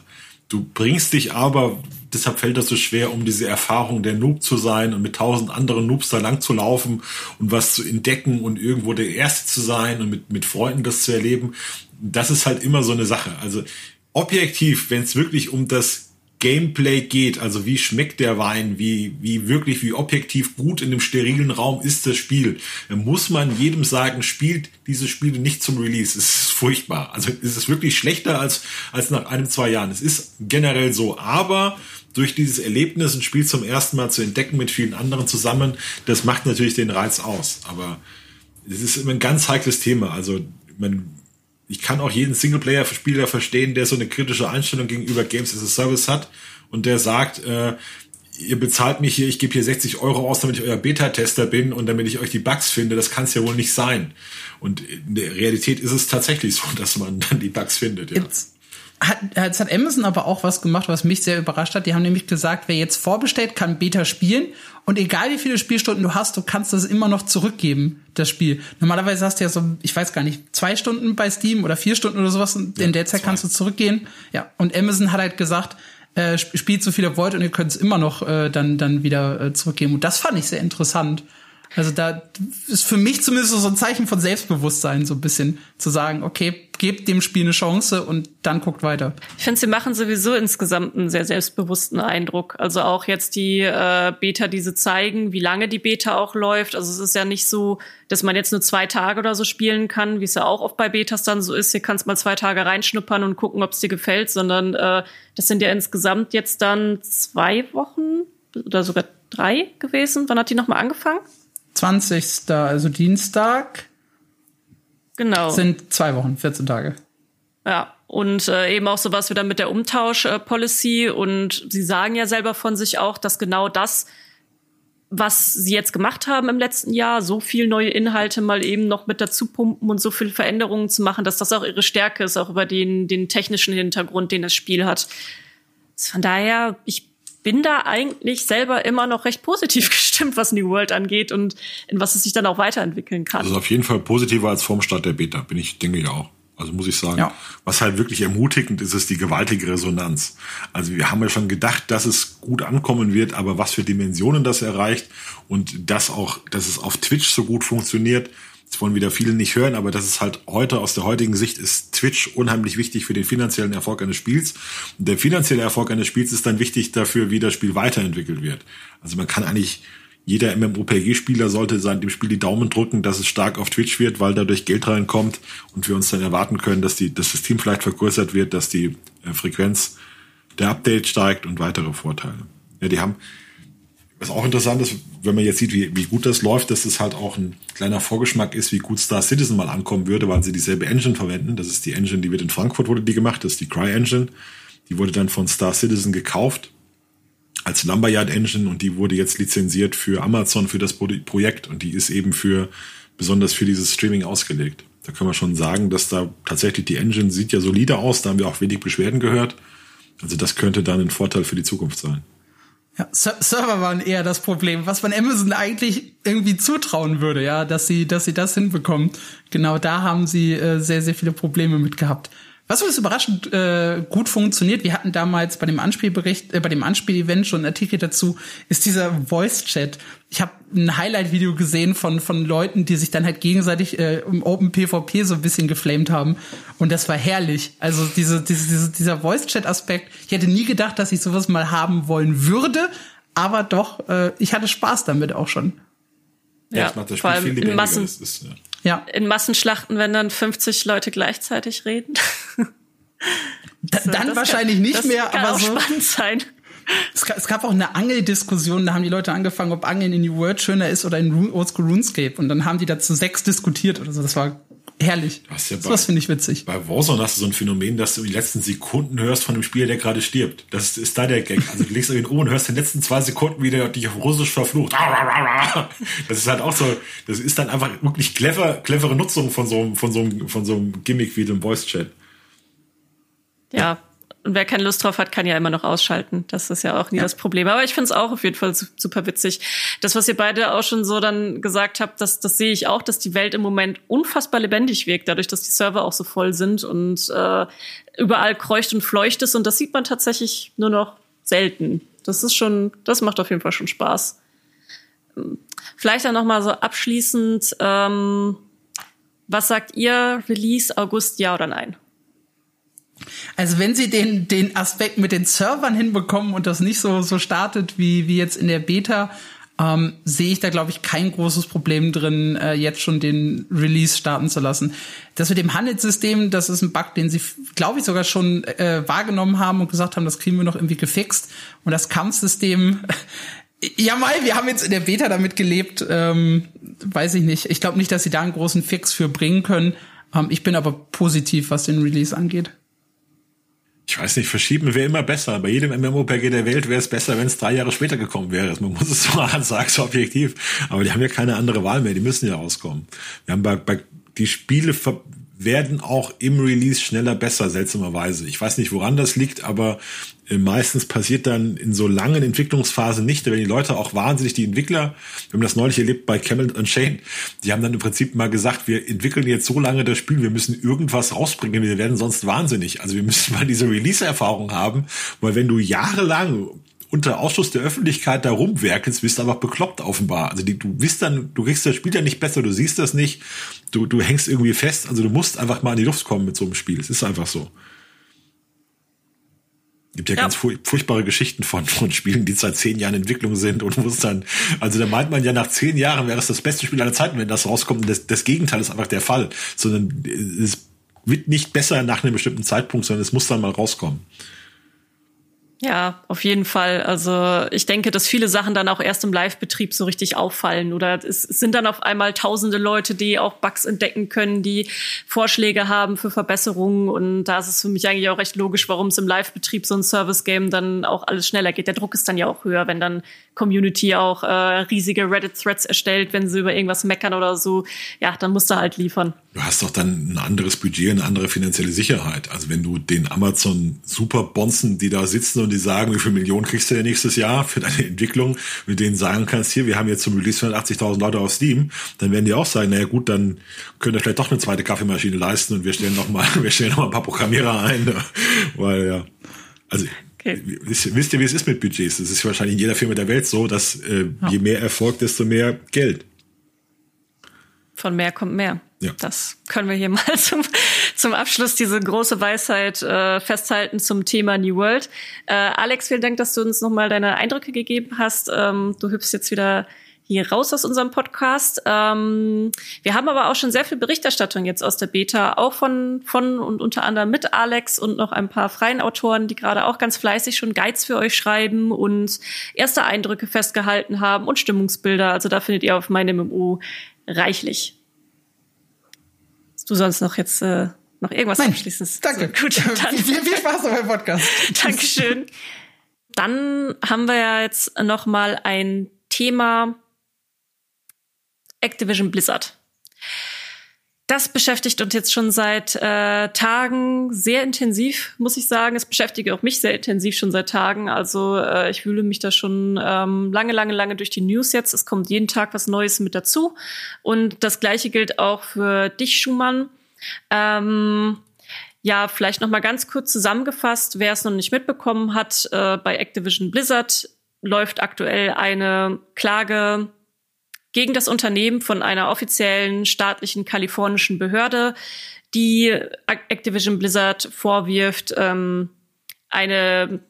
Du bringst dich aber, deshalb fällt das so schwer, um diese Erfahrung der Noob zu sein und mit tausend anderen Noobs da lang zu laufen und was zu entdecken und irgendwo der Erste zu sein und mit, mit Freunden das zu erleben. Das ist halt immer so eine Sache. Also objektiv, wenn es wirklich um das Gameplay geht, also wie schmeckt der Wein, wie, wie wirklich, wie objektiv gut in dem sterilen Raum ist das Spiel, dann muss man jedem sagen, spielt diese Spiele nicht zum Release. Es ist furchtbar. Also es ist wirklich schlechter als, als nach einem, zwei Jahren. Es ist generell so. Aber durch dieses Erlebnis, ein Spiel zum ersten Mal zu entdecken mit vielen anderen zusammen, das macht natürlich den Reiz aus. Aber es ist immer ein ganz heikles Thema. Also man ich kann auch jeden Singleplayer-Spieler verstehen, der so eine kritische Einstellung gegenüber Games as a Service hat und der sagt, äh, ihr bezahlt mich hier, ich gebe hier 60 Euro aus, damit ich euer Beta-Tester bin und damit ich euch die Bugs finde. Das kann es ja wohl nicht sein. Und in der Realität ist es tatsächlich so, [LAUGHS] dass man dann die Bugs findet. Ja. Jetzt hat, jetzt hat Amazon aber auch was gemacht, was mich sehr überrascht hat. Die haben nämlich gesagt, wer jetzt vorbestellt, kann Beta spielen. Und egal wie viele Spielstunden du hast, du kannst das immer noch zurückgeben, das Spiel. Normalerweise hast du ja so, ich weiß gar nicht, zwei Stunden bei Steam oder vier Stunden oder sowas. Und ja, in der Zeit zwei. kannst du zurückgehen. Ja, und Amazon hat halt gesagt, äh, spielt so viel ihr wollt und ihr könnt es immer noch äh, dann, dann wieder äh, zurückgeben. Und das fand ich sehr interessant. Also da ist für mich zumindest so ein Zeichen von Selbstbewusstsein, so ein bisschen zu sagen, okay, gebt dem Spiel eine Chance und dann guckt weiter. Ich finde, sie machen sowieso insgesamt einen sehr selbstbewussten Eindruck. Also auch jetzt die äh, Beta, die sie zeigen, wie lange die Beta auch läuft. Also es ist ja nicht so, dass man jetzt nur zwei Tage oder so spielen kann, wie es ja auch oft bei Betas dann so ist. Hier kannst mal zwei Tage reinschnuppern und gucken, ob es dir gefällt, sondern äh, das sind ja insgesamt jetzt dann zwei Wochen oder sogar drei gewesen. Wann hat die nochmal angefangen? 20. also Dienstag. Genau. Sind zwei Wochen, 14 Tage. Ja, und äh, eben auch sowas wieder mit der Umtausch-Policy. Äh, und sie sagen ja selber von sich auch, dass genau das, was sie jetzt gemacht haben im letzten Jahr, so viel neue Inhalte mal eben noch mit dazu pumpen und so viele Veränderungen zu machen, dass das auch ihre Stärke ist, auch über den, den technischen Hintergrund, den das Spiel hat. Von daher, ich bin da eigentlich selber immer noch recht positiv [LAUGHS] gestimmt, was New World angeht und in was es sich dann auch weiterentwickeln kann. Also auf jeden Fall positiver als vorm Start der Beta, bin ich, denke ich auch. Also muss ich sagen, ja. was halt wirklich ermutigend ist, ist die gewaltige Resonanz. Also wir haben ja schon gedacht, dass es gut ankommen wird, aber was für Dimensionen das erreicht und das auch, dass es auf Twitch so gut funktioniert, das wollen wieder viele nicht hören, aber das ist halt heute aus der heutigen Sicht ist Twitch unheimlich wichtig für den finanziellen Erfolg eines Spiels. Und der finanzielle Erfolg eines Spiels ist dann wichtig dafür, wie das Spiel weiterentwickelt wird. Also man kann eigentlich jeder MMOPG-Spieler sollte sein, dem Spiel die Daumen drücken, dass es stark auf Twitch wird, weil dadurch Geld reinkommt und wir uns dann erwarten können, dass die, das Team vielleicht vergrößert wird, dass die äh, Frequenz der Update steigt und weitere Vorteile. Ja, die haben, was auch interessant ist, wenn man jetzt sieht, wie, wie gut das läuft, dass das halt auch ein kleiner Vorgeschmack ist, wie gut Star Citizen mal ankommen würde, weil sie dieselbe Engine verwenden. Das ist die Engine, die wird in Frankfurt wurde die gemacht, das ist die Cry Engine. Die wurde dann von Star Citizen gekauft als Lumberyard Engine und die wurde jetzt lizenziert für Amazon für das Projekt und die ist eben für besonders für dieses Streaming ausgelegt. Da können wir schon sagen, dass da tatsächlich die Engine sieht ja solide aus, da haben wir auch wenig Beschwerden gehört. Also das könnte dann ein Vorteil für die Zukunft sein. Ja, Server waren eher das Problem, was man Amazon eigentlich irgendwie zutrauen würde, ja, dass sie, dass sie das hinbekommen. Genau da haben sie äh, sehr, sehr viele Probleme mit gehabt. Was uns überraschend äh, gut funktioniert, wir hatten damals bei dem Anspielbericht, äh, bei dem Anspiel-Event schon einen Artikel dazu, ist dieser Voice-Chat. Ich habe ein Highlight-Video gesehen von von Leuten, die sich dann halt gegenseitig äh, im Open PvP so ein bisschen geflamed haben und das war herrlich. Also diese, diese, diese dieser Voice-Chat-Aspekt. Ich hätte nie gedacht, dass ich sowas mal haben wollen würde, aber doch, äh, ich hatte Spaß damit auch schon. Ja, ja macht das Spiel viel in Massen, ist, ja. Ja. In Massenschlachten, wenn dann 50 Leute gleichzeitig reden. Da, so, dann wahrscheinlich kann, nicht mehr, kann aber auch so. spannend sein. Es gab, es gab auch eine Angeldiskussion, da haben die Leute angefangen, ob Angeln in New World schöner ist oder in Oldschool RuneScape. Und dann haben die dazu sechs diskutiert oder so. Das war herrlich. Was ja bei, das finde ich witzig. Bei Warzone hast du so ein Phänomen, dass du die letzten Sekunden hörst von dem Spieler, der gerade stirbt. Das ist da der Gag. Also du legst [LAUGHS] irgendwie Ohr und hörst in den letzten zwei Sekunden, wie der dich auf Russisch verflucht. [LAUGHS] Das ist halt auch so, das ist dann einfach wirklich clever, clevere Nutzung von so, von so, von so einem Gimmick wie dem Voice-Chat. Ja, und wer keine Lust drauf hat, kann ja immer noch ausschalten. Das ist ja auch nie ja. das Problem. Aber ich finde es auch auf jeden Fall super witzig. Das, was ihr beide auch schon so dann gesagt habt, das, das sehe ich auch, dass die Welt im Moment unfassbar lebendig wirkt, dadurch, dass die Server auch so voll sind und äh, überall kreucht und fleucht ist. Und das sieht man tatsächlich nur noch selten. Das ist schon, das macht auf jeden Fall schon Spaß. Vielleicht dann noch mal so abschließend, ähm, was sagt ihr, Release August, ja oder nein? Also wenn sie den, den Aspekt mit den Servern hinbekommen und das nicht so, so startet wie, wie jetzt in der Beta, ähm, sehe ich da, glaube ich, kein großes Problem drin, äh, jetzt schon den Release starten zu lassen. Das mit dem Handelssystem, das ist ein Bug, den sie, glaube ich, sogar schon äh, wahrgenommen haben und gesagt haben, das kriegen wir noch irgendwie gefixt. Und das Kampfsystem, [LAUGHS] ja, Mai, wir haben jetzt in der Beta damit gelebt, ähm, weiß ich nicht. Ich glaube nicht, dass sie da einen großen Fix für bringen können. Ähm, ich bin aber positiv, was den Release angeht ich weiß nicht, verschieben wäre immer besser. Bei jedem MMOPG der Welt wäre es besser, wenn es drei Jahre später gekommen wäre. Man muss es [LAUGHS] so sagen, so objektiv. Aber die haben ja keine andere Wahl mehr. Die müssen ja rauskommen. Wir haben bei, bei die Spiele werden auch im Release schneller besser, seltsamerweise. Ich weiß nicht, woran das liegt, aber äh, meistens passiert dann in so langen Entwicklungsphasen nicht, wenn die Leute auch wahnsinnig, die Entwickler, wir haben das neulich erlebt bei Camel Unchained, die haben dann im Prinzip mal gesagt, wir entwickeln jetzt so lange das Spiel, wir müssen irgendwas rausbringen, wir werden sonst wahnsinnig. Also wir müssen mal diese Release-Erfahrung haben, weil wenn du jahrelang unter Ausschuss der Öffentlichkeit da rumwerkelst, bist du einfach bekloppt offenbar. Also die, du bist dann, du kriegst das Spiel ja nicht besser, du siehst das nicht, du, du hängst irgendwie fest. Also du musst einfach mal in die Luft kommen mit so einem Spiel. Es ist einfach so. Gibt ja, ja. ganz furchtbare Geschichten von, von Spielen, die seit zehn Jahren in Entwicklung sind und wo es dann, also da meint man ja nach zehn Jahren wäre es das beste Spiel aller Zeiten, wenn das rauskommt. Und das, das Gegenteil ist einfach der Fall. Sondern es wird nicht besser nach einem bestimmten Zeitpunkt, sondern es muss dann mal rauskommen. Ja, auf jeden Fall. Also ich denke, dass viele Sachen dann auch erst im Live-Betrieb so richtig auffallen. Oder es sind dann auf einmal tausende Leute, die auch Bugs entdecken können, die Vorschläge haben für Verbesserungen. Und da ist es für mich eigentlich auch recht logisch, warum es im Live-Betrieb so ein Service-Game dann auch alles schneller geht. Der Druck ist dann ja auch höher, wenn dann Community auch äh, riesige Reddit-Threads erstellt, wenn sie über irgendwas meckern oder so. Ja, dann musst du halt liefern du hast doch dann ein anderes Budget, eine andere finanzielle Sicherheit. Also wenn du den Amazon Superbonzen, die da sitzen und die sagen, wie viel Millionen kriegst du denn nächstes Jahr für deine Entwicklung, mit denen sagen kannst, hier, wir haben jetzt zum Release 180.000 Leute auf Steam, dann werden die auch sagen, naja gut, dann könnt ihr vielleicht doch eine zweite Kaffeemaschine leisten und wir stellen noch mal, [LAUGHS] wir stellen noch mal ein paar Programmierer ein, ne? weil ja, also Okay. Wisst, ihr, wie es ist mit Budgets? Das ist wahrscheinlich in jeder Firma der Welt so, dass äh, ja. je mehr Erfolg, desto mehr Geld. Von mehr kommt mehr. Ja. Das können wir hier [LAUGHS] mal zum, zum Abschluss diese große Weisheit äh, festhalten zum Thema New World. Äh, Alex, vielen Dank, dass du uns nochmal deine Eindrücke gegeben hast. Ähm, du hüpfst jetzt wieder hier raus aus unserem Podcast. Ähm, wir haben aber auch schon sehr viel Berichterstattung jetzt aus der Beta, auch von, von und unter anderem mit Alex und noch ein paar freien Autoren, die gerade auch ganz fleißig schon Guides für euch schreiben und erste Eindrücke festgehalten haben und Stimmungsbilder. Also da findet ihr auf meinem MMO reichlich du sonst noch jetzt äh, noch irgendwas Nein, abschließendes? Danke. So, gut, [LAUGHS] dann. viel, viel Spaß beim Podcast. [LAUGHS] Dankeschön. Dann haben wir ja jetzt noch mal ein Thema Activision Blizzard. Das beschäftigt uns jetzt schon seit äh, Tagen sehr intensiv, muss ich sagen. Es beschäftigt auch mich sehr intensiv schon seit Tagen. Also äh, ich wühle mich da schon ähm, lange, lange, lange durch die News jetzt. Es kommt jeden Tag was Neues mit dazu. Und das Gleiche gilt auch für dich, Schumann. Ähm, Ja, vielleicht noch mal ganz kurz zusammengefasst, wer es noch nicht mitbekommen hat, äh, bei Activision Blizzard läuft aktuell eine Klage gegen das Unternehmen von einer offiziellen staatlichen kalifornischen Behörde, die Activision Blizzard vorwirft, ähm, eine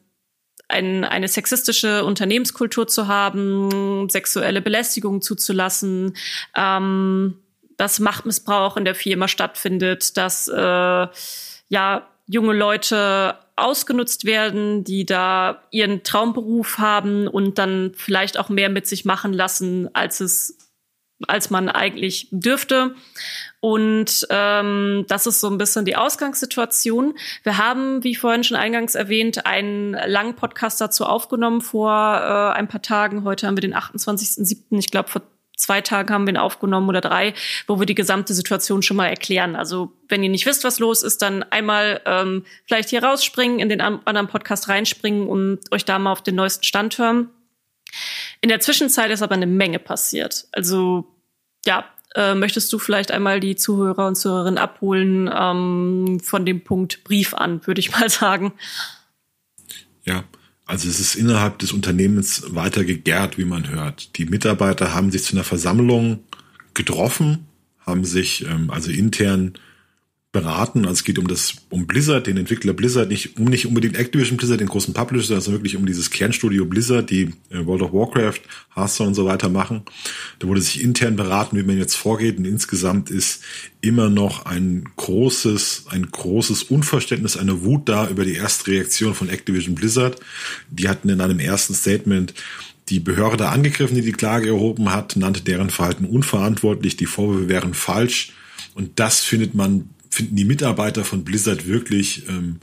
ein, eine sexistische Unternehmenskultur zu haben, sexuelle Belästigung zuzulassen, ähm, dass Machtmissbrauch in der Firma stattfindet, dass äh, ja junge Leute ausgenutzt werden, die da ihren Traumberuf haben und dann vielleicht auch mehr mit sich machen lassen, als es als man eigentlich dürfte. Und ähm, das ist so ein bisschen die Ausgangssituation. Wir haben, wie vorhin schon eingangs erwähnt, einen langen Podcast dazu aufgenommen vor äh, ein paar Tagen. Heute haben wir den 28.07. Ich glaube, vor zwei Tagen haben wir ihn aufgenommen oder drei, wo wir die gesamte Situation schon mal erklären. Also wenn ihr nicht wisst, was los ist, dann einmal ähm, vielleicht hier rausspringen, in den anderen Podcast reinspringen und euch da mal auf den neuesten Stand hören. In der Zwischenzeit ist aber eine Menge passiert. Also ja, äh, möchtest du vielleicht einmal die Zuhörer und Zuhörerinnen abholen ähm, von dem Punkt Brief an, würde ich mal [LAUGHS] sagen. Ja, also es ist innerhalb des Unternehmens weiter gegärt, wie man hört. Die Mitarbeiter haben sich zu einer Versammlung getroffen, haben sich ähm, also intern beraten. Also es geht um das, um Blizzard, den Entwickler Blizzard, nicht um nicht unbedingt Activision Blizzard, den großen Publisher, sondern wirklich um dieses Kernstudio Blizzard, die äh, World of Warcraft, Hearthstone und so weiter machen. Da wurde sich intern beraten, wie man jetzt vorgeht. Und insgesamt ist immer noch ein großes, ein großes Unverständnis, eine Wut da über die erste Reaktion von Activision Blizzard. Die hatten in einem ersten Statement die Behörde angegriffen, die die Klage erhoben hat, nannte deren Verhalten unverantwortlich, die Vorwürfe wären falsch. Und das findet man finden die Mitarbeiter von Blizzard wirklich ähm,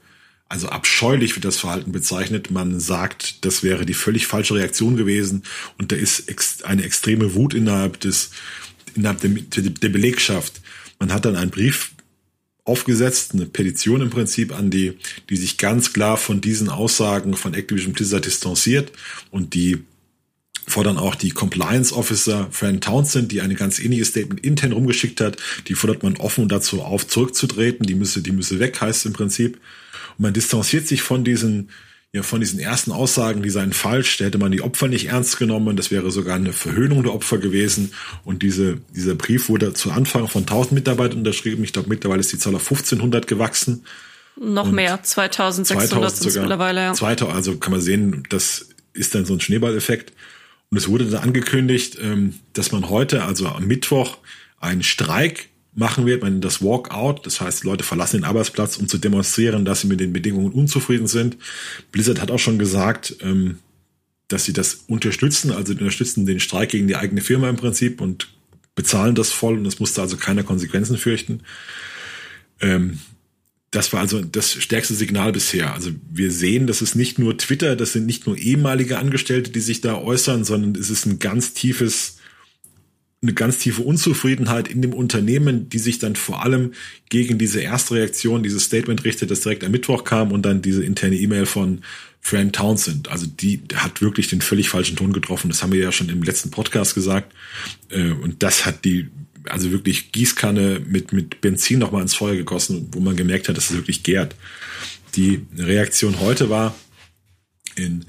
also abscheulich wird das Verhalten bezeichnet. Man sagt, das wäre die völlig falsche Reaktion gewesen und da ist ex eine extreme Wut innerhalb des innerhalb der, der Belegschaft. Man hat dann einen Brief aufgesetzt, eine Petition im Prinzip an die, die sich ganz klar von diesen Aussagen von Activision Blizzard distanziert und die fordern auch die Compliance Officer Fran Townsend, die eine ganz ähnliche Statement intern rumgeschickt hat. Die fordert man offen dazu auf, zurückzutreten. Die müsse, die müsse weg, heißt im Prinzip. Und man distanziert sich von diesen, ja, von diesen ersten Aussagen, die seien falsch. Da hätte man die Opfer nicht ernst genommen. Das wäre sogar eine Verhöhnung der Opfer gewesen. Und diese, dieser Brief wurde zu Anfang von 1000 Mitarbeitern unterschrieben. Ich glaube, mittlerweile ist die Zahl auf 1500 gewachsen. Noch und mehr, 2600 2000 sogar, mittlerweile. Ja. 2000, also kann man sehen, das ist dann so ein Schneeballeffekt. Und es wurde dann angekündigt, ähm, dass man heute, also am Mittwoch, einen Streik machen wird, man das Walkout, das heißt, Leute verlassen den Arbeitsplatz, um zu demonstrieren, dass sie mit den Bedingungen unzufrieden sind. Blizzard hat auch schon gesagt, ähm, dass sie das unterstützen, also unterstützen den Streik gegen die eigene Firma im Prinzip und bezahlen das voll und es musste also keiner Konsequenzen fürchten. Ähm, das war also das stärkste Signal bisher. Also wir sehen, das ist nicht nur Twitter, das sind nicht nur ehemalige Angestellte, die sich da äußern, sondern es ist ein ganz tiefes, eine ganz tiefe Unzufriedenheit in dem Unternehmen, die sich dann vor allem gegen diese erste Reaktion, dieses Statement richtet, das direkt am Mittwoch kam und dann diese interne E-Mail von Fran Townsend. Also die hat wirklich den völlig falschen Ton getroffen. Das haben wir ja schon im letzten Podcast gesagt. Äh, und das hat die also wirklich Gießkanne mit, mit Benzin nochmal ins Feuer gegossen, wo man gemerkt hat, dass es wirklich gärt. Die Reaktion heute war in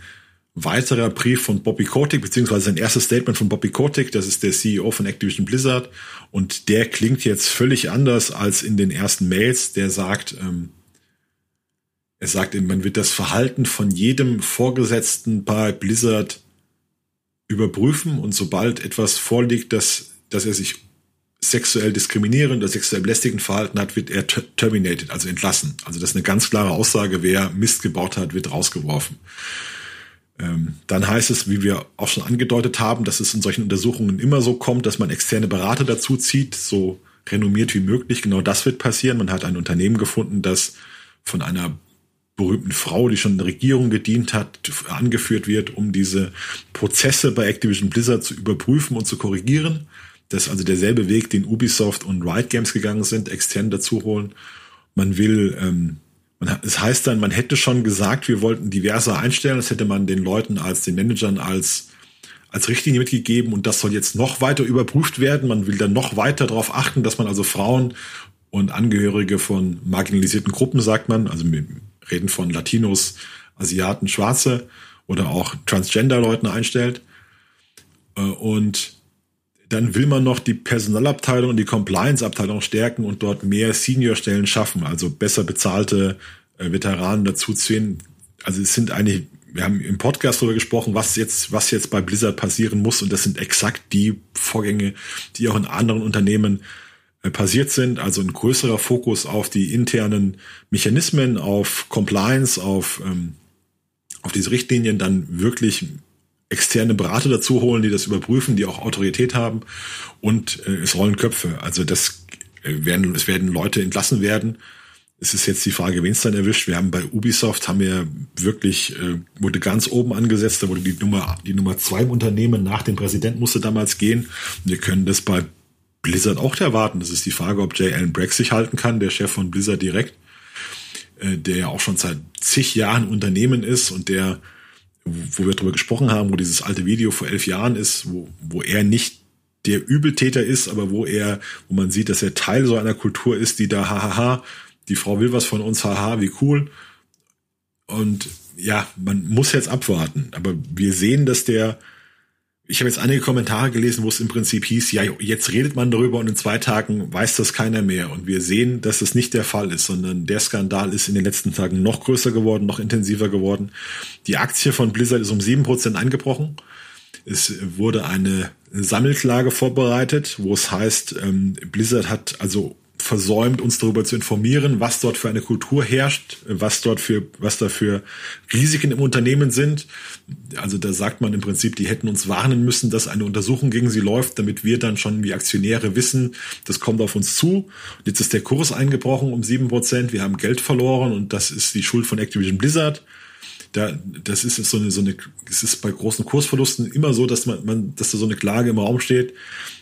weiterer Brief von Bobby Kotick, beziehungsweise sein erstes Statement von Bobby Kotick, das ist der CEO von Activision Blizzard, und der klingt jetzt völlig anders als in den ersten Mails. Der sagt, ähm, er sagt, man wird das Verhalten von jedem Vorgesetzten bei Blizzard überprüfen und sobald etwas vorliegt, dass, dass er sich sexuell diskriminierend oder sexuell belästigend verhalten hat, wird er terminated, also entlassen. Also das ist eine ganz klare Aussage, wer Mist gebaut hat, wird rausgeworfen. Ähm, dann heißt es, wie wir auch schon angedeutet haben, dass es in solchen Untersuchungen immer so kommt, dass man externe Berater dazu zieht, so renommiert wie möglich. Genau das wird passieren. Man hat ein Unternehmen gefunden, das von einer berühmten Frau, die schon in der Regierung gedient hat, angeführt wird, um diese Prozesse bei Activision Blizzard zu überprüfen und zu korrigieren. Das ist also derselbe Weg, den Ubisoft und Riot Games gegangen sind, extern dazu holen. Man will, ähm, man, es heißt dann, man hätte schon gesagt, wir wollten diverser einstellen. Das hätte man den Leuten als den Managern als als Richtlinie mitgegeben und das soll jetzt noch weiter überprüft werden. Man will dann noch weiter darauf achten, dass man also Frauen und Angehörige von marginalisierten Gruppen, sagt man. Also wir reden von Latinos, Asiaten, Schwarze oder auch Transgender-Leuten einstellt. Äh, und dann will man noch die Personalabteilung und die Compliance-Abteilung stärken und dort mehr Senior-Stellen schaffen, also besser bezahlte äh, Veteranen dazu ziehen. Also es sind eigentlich, wir haben im Podcast darüber gesprochen, was jetzt, was jetzt bei Blizzard passieren muss und das sind exakt die Vorgänge, die auch in anderen Unternehmen äh, passiert sind. Also ein größerer Fokus auf die internen Mechanismen, auf Compliance, auf, ähm, auf diese Richtlinien, dann wirklich externe Berater dazu holen, die das überprüfen, die auch Autorität haben und äh, es rollen Köpfe. Also das äh, werden, es werden Leute entlassen werden. Es ist jetzt die Frage, wen es dann erwischt. Wir haben bei Ubisoft haben wir wirklich, äh, wurde ganz oben angesetzt, da wurde die Nummer, die Nummer zwei im Unternehmen nach dem Präsident musste damals gehen. wir können das bei Blizzard auch erwarten. Das ist die Frage, ob J. Allen Brack sich halten kann, der Chef von Blizzard direkt, äh, der ja auch schon seit zig Jahren Unternehmen ist und der wo wir darüber gesprochen haben, wo dieses alte Video vor elf Jahren ist, wo, wo er nicht der Übeltäter ist, aber wo er, wo man sieht, dass er Teil so einer Kultur ist, die da, hahaha, die Frau will was von uns, haha, wie cool. Und ja, man muss jetzt abwarten. Aber wir sehen, dass der ich habe jetzt einige Kommentare gelesen, wo es im Prinzip hieß, ja, jetzt redet man darüber und in zwei Tagen weiß das keiner mehr. Und wir sehen, dass das nicht der Fall ist, sondern der Skandal ist in den letzten Tagen noch größer geworden, noch intensiver geworden. Die Aktie von Blizzard ist um sieben Prozent eingebrochen. Es wurde eine Sammelklage vorbereitet, wo es heißt, ähm, Blizzard hat also versäumt, uns darüber zu informieren, was dort für eine Kultur herrscht, was dort für, was da für Risiken im Unternehmen sind. Also da sagt man im Prinzip, die hätten uns warnen müssen, dass eine Untersuchung gegen sie läuft, damit wir dann schon wie Aktionäre wissen, das kommt auf uns zu. Jetzt ist der Kurs eingebrochen um sieben Prozent, wir haben Geld verloren und das ist die Schuld von Activision Blizzard da, das ist so eine, so eine, es ist bei großen Kursverlusten immer so, dass man, man, dass da so eine Klage im Raum steht.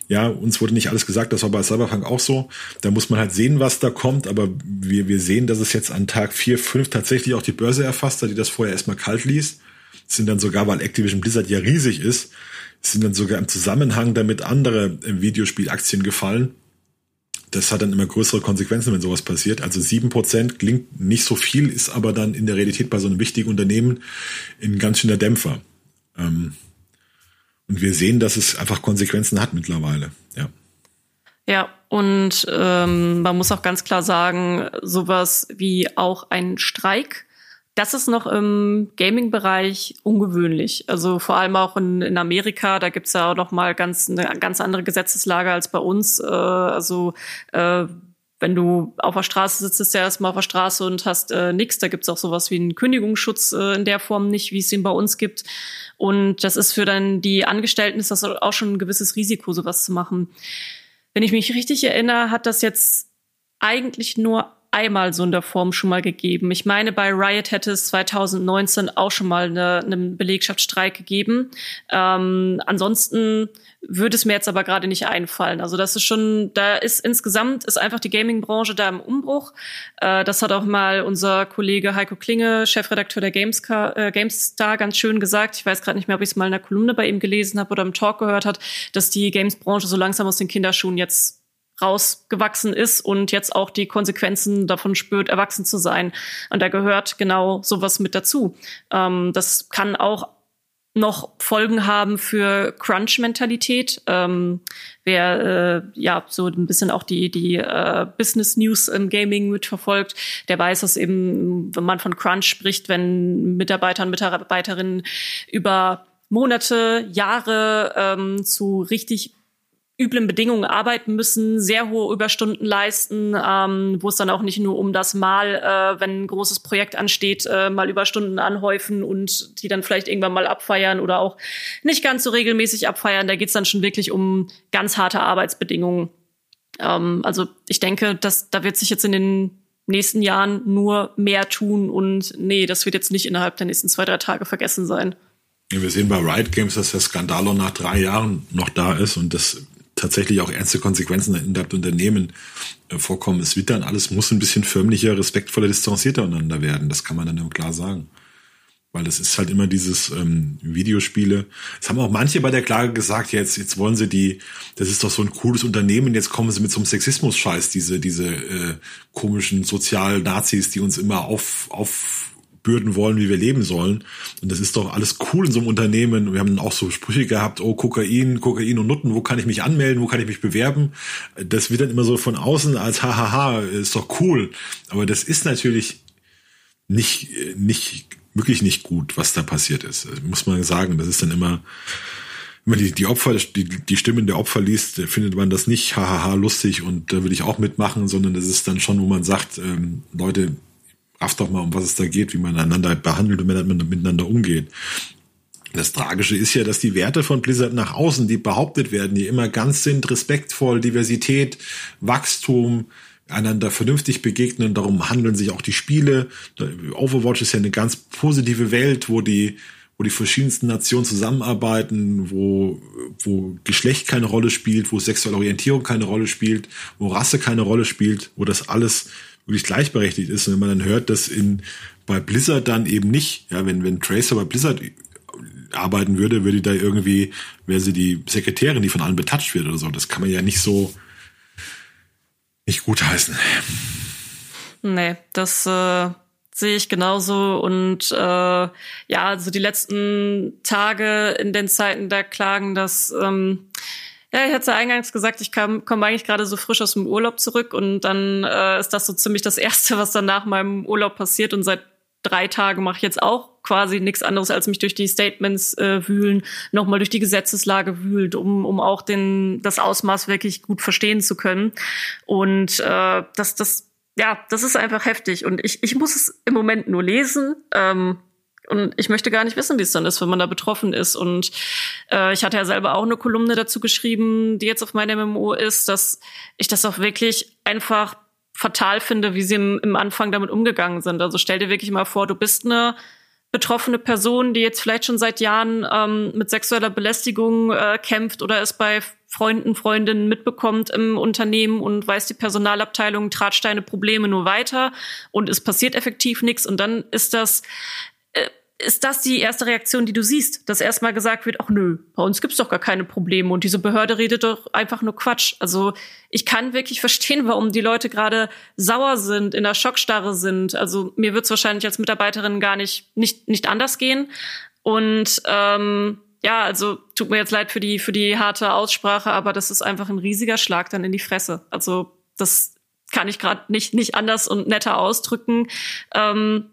Ja, uns wurde nicht alles gesagt, das war bei Cyberpunk auch so. Da muss man halt sehen, was da kommt, aber wir, wir sehen, dass es jetzt an Tag 4, 5 tatsächlich auch die Börse erfasst hat, die das vorher erstmal kalt ließ. Sind dann sogar, weil Activision Blizzard ja riesig ist, sind dann sogar im Zusammenhang damit andere Videospielaktien gefallen das hat dann immer größere Konsequenzen, wenn sowas passiert. Also sieben Prozent klingt nicht so viel, ist aber dann in der Realität bei so einem wichtigen Unternehmen ein ganz schöner Dämpfer. Ähm, und wir sehen, dass es einfach Konsequenzen hat mittlerweile. Ja. Ja, und ähm, man muss auch ganz klar sagen, sowas wie auch ein Streik das ist noch im Gaming-Bereich ungewöhnlich. Also vor allem auch in, in Amerika, da gibt's ja auch noch mal ganz eine ganz andere Gesetzeslage als bei uns. Äh, also äh, wenn du auf der Straße sitzt, ist ja erstmal auf der Straße und hast äh, nichts. Da gibt's auch sowas wie einen Kündigungsschutz äh, in der Form nicht, wie es ihn bei uns gibt. Und das ist für dann die Angestellten ist das auch schon ein gewisses Risiko, sowas zu machen. Wenn ich mich richtig erinnere, hat das jetzt eigentlich nur einmal so in der Form schon mal gegeben. Ich meine, bei Riot hätte es 2019 auch schon mal eine, einen Belegschaftsstreik gegeben. Ähm, ansonsten würde es mir jetzt aber gerade nicht einfallen. Also das ist schon, da ist insgesamt ist einfach die Gaming-Branche da im Umbruch. Äh, das hat auch mal unser Kollege Heiko Klinge, Chefredakteur der Gamescar, äh, GameStar, ganz schön gesagt. Ich weiß gerade nicht mehr, ob ich es mal in der Kolumne bei ihm gelesen habe oder im Talk gehört hat, dass die Games-Branche so langsam aus den Kinderschuhen jetzt rausgewachsen ist und jetzt auch die Konsequenzen davon spürt, erwachsen zu sein. Und da gehört genau sowas mit dazu. Ähm, das kann auch noch Folgen haben für Crunch-Mentalität. Ähm, wer äh, ja so ein bisschen auch die die äh, Business News im Gaming mitverfolgt, der weiß, dass eben, wenn man von Crunch spricht, wenn Mitarbeiter und Mitarbeiterinnen über Monate, Jahre ähm, zu richtig üblen Bedingungen arbeiten müssen, sehr hohe Überstunden leisten, ähm, wo es dann auch nicht nur um das Mal, äh, wenn ein großes Projekt ansteht, äh, mal Überstunden anhäufen und die dann vielleicht irgendwann mal abfeiern oder auch nicht ganz so regelmäßig abfeiern. Da geht's dann schon wirklich um ganz harte Arbeitsbedingungen. Ähm, also ich denke, dass da wird sich jetzt in den nächsten Jahren nur mehr tun und nee, das wird jetzt nicht innerhalb der nächsten zwei, drei Tage vergessen sein. Wir sehen bei Riot Games, dass der Skandal auch nach drei Jahren noch da ist und das tatsächlich auch ernste Konsequenzen in der Unternehmen äh, vorkommen. Es wird dann alles, muss ein bisschen förmlicher, respektvoller, distanzierter untereinander werden. Das kann man dann klar sagen. weil das ist halt immer dieses ähm, Videospiele. Das haben auch manche bei der Klage gesagt, jetzt, jetzt wollen sie die, das ist doch so ein cooles Unternehmen, jetzt kommen sie mit so einem Sexismus-Scheiß, diese, diese äh, komischen Sozial-Nazis, die uns immer auf, aufbürden wollen, wie wir leben sollen. Und das ist doch alles cool in so einem Unternehmen. Wir haben auch so Sprüche gehabt, oh, Kokain, Kokain und Nutten, wo kann ich mich anmelden, wo kann ich mich bewerben? Das wird dann immer so von außen als hahaha, ist doch cool. Aber das ist natürlich nicht, nicht wirklich nicht gut, was da passiert ist. Muss man sagen, das ist dann immer, wenn man die, die Opfer, die, die Stimmen der Opfer liest, findet man das nicht hahaha lustig und da will ich auch mitmachen, sondern das ist dann schon, wo man sagt, ähm, Leute, rafft doch mal, um was es da geht, wie man einander behandelt und miteinander umgeht. Das Tragische ist ja, dass die Werte von Blizzard nach außen, die behauptet werden, die immer ganz sind, respektvoll, Diversität, Wachstum, einander vernünftig begegnen. Darum handeln sich auch die Spiele. Overwatch ist ja eine ganz positive Welt, wo die wo die verschiedensten Nationen zusammenarbeiten, wo, wo Geschlecht keine Rolle spielt, wo sexuelle Orientierung keine Rolle spielt, wo Rasse keine Rolle spielt, wo das alles wirklich gleichberechtigt ist. Und wenn man dann hört, dass in, bei Blizzard dann eben nicht, ja, wenn, wenn Tracer bei Blizzard arbeiten würde, würde da irgendwie, wäre sie die Sekretärin, die von allen betatscht wird oder so. Das kann man ja nicht so, nicht gut heißen. Nee, das äh, sehe ich genauso. Und äh, ja, also die letzten Tage in den Zeiten der Klagen, dass ähm, ja, ich hatte eingangs gesagt, ich komme eigentlich gerade so frisch aus dem Urlaub zurück und dann äh, ist das so ziemlich das Erste, was dann nach meinem Urlaub passiert. Und seit drei Tagen mache ich jetzt auch quasi nichts anderes, als mich durch die Statements äh, wühlen, nochmal durch die Gesetzeslage wühlt, um, um auch den, das Ausmaß wirklich gut verstehen zu können. Und äh, das, das, ja, das ist einfach heftig. Und ich, ich muss es im Moment nur lesen. Ähm, und ich möchte gar nicht wissen, wie es dann ist, wenn man da betroffen ist. Und äh, ich hatte ja selber auch eine Kolumne dazu geschrieben, die jetzt auf meinem MMO ist, dass ich das auch wirklich einfach fatal finde, wie sie im, im Anfang damit umgegangen sind. Also stell dir wirklich mal vor, du bist eine betroffene Person, die jetzt vielleicht schon seit Jahren ähm, mit sexueller Belästigung äh, kämpft oder es bei Freunden, Freundinnen mitbekommt im Unternehmen und weiß, die Personalabteilung tratscht deine Probleme nur weiter und es passiert effektiv nichts und dann ist das ist das die erste Reaktion, die du siehst, dass erstmal gesagt wird, ach nö, bei uns gibt's doch gar keine Probleme und diese Behörde redet doch einfach nur Quatsch. Also ich kann wirklich [LAUGHS] verstehen, warum die Leute gerade sauer sind, in der Schockstarre sind. Also mir wird's wahrscheinlich als Mitarbeiterin gar nicht nicht nicht anders gehen. Und ähm, ja, also tut mir jetzt leid für die für die harte Aussprache, aber das ist einfach ein riesiger Schlag dann in die Fresse. Also das kann ich gerade nicht nicht anders und netter ausdrücken. Ähm,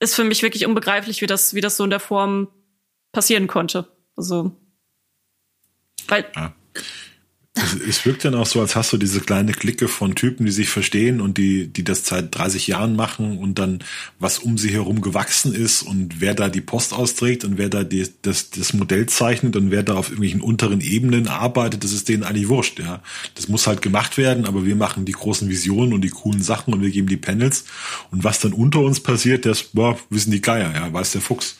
ist für mich wirklich unbegreiflich, wie das, wie das so in der Form passieren konnte. Also, weil. Ja. Es, wirkt dann auch so, als hast du diese kleine Clique von Typen, die sich verstehen und die, die das seit 30 Jahren machen und dann was um sie herum gewachsen ist und wer da die Post austrägt und wer da die, das, das Modell zeichnet und wer da auf irgendwelchen unteren Ebenen arbeitet, das ist denen eigentlich wurscht, ja. Das muss halt gemacht werden, aber wir machen die großen Visionen und die coolen Sachen und wir geben die Panels und was dann unter uns passiert, das, boah, wissen die Geier, ja, weiß der Fuchs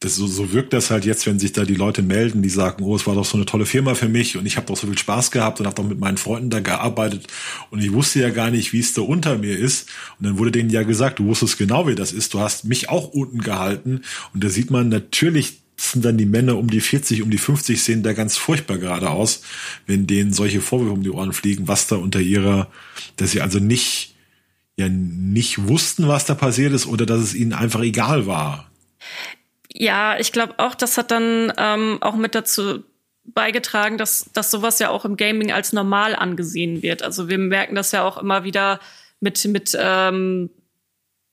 das so, so wirkt das halt jetzt, wenn sich da die Leute melden, die sagen, oh, es war doch so eine tolle Firma für mich und ich habe doch so viel Spaß gehabt und habe doch mit meinen Freunden da gearbeitet und ich wusste ja gar nicht, wie es da unter mir ist. Und dann wurde denen ja gesagt, du wusstest genau, wie das ist. Du hast mich auch unten gehalten und da sieht man natürlich sind dann die Männer um die 40, um die 50 sehen da ganz furchtbar gerade aus, wenn denen solche Vorwürfe um die Ohren fliegen, was da unter ihrer, dass sie also nicht, ja, nicht wussten, was da passiert ist oder dass es ihnen einfach egal war. Ja, ich glaube auch, das hat dann ähm, auch mit dazu beigetragen, dass, dass sowas ja auch im Gaming als normal angesehen wird. Also wir merken das ja auch immer wieder mit, mit, ähm,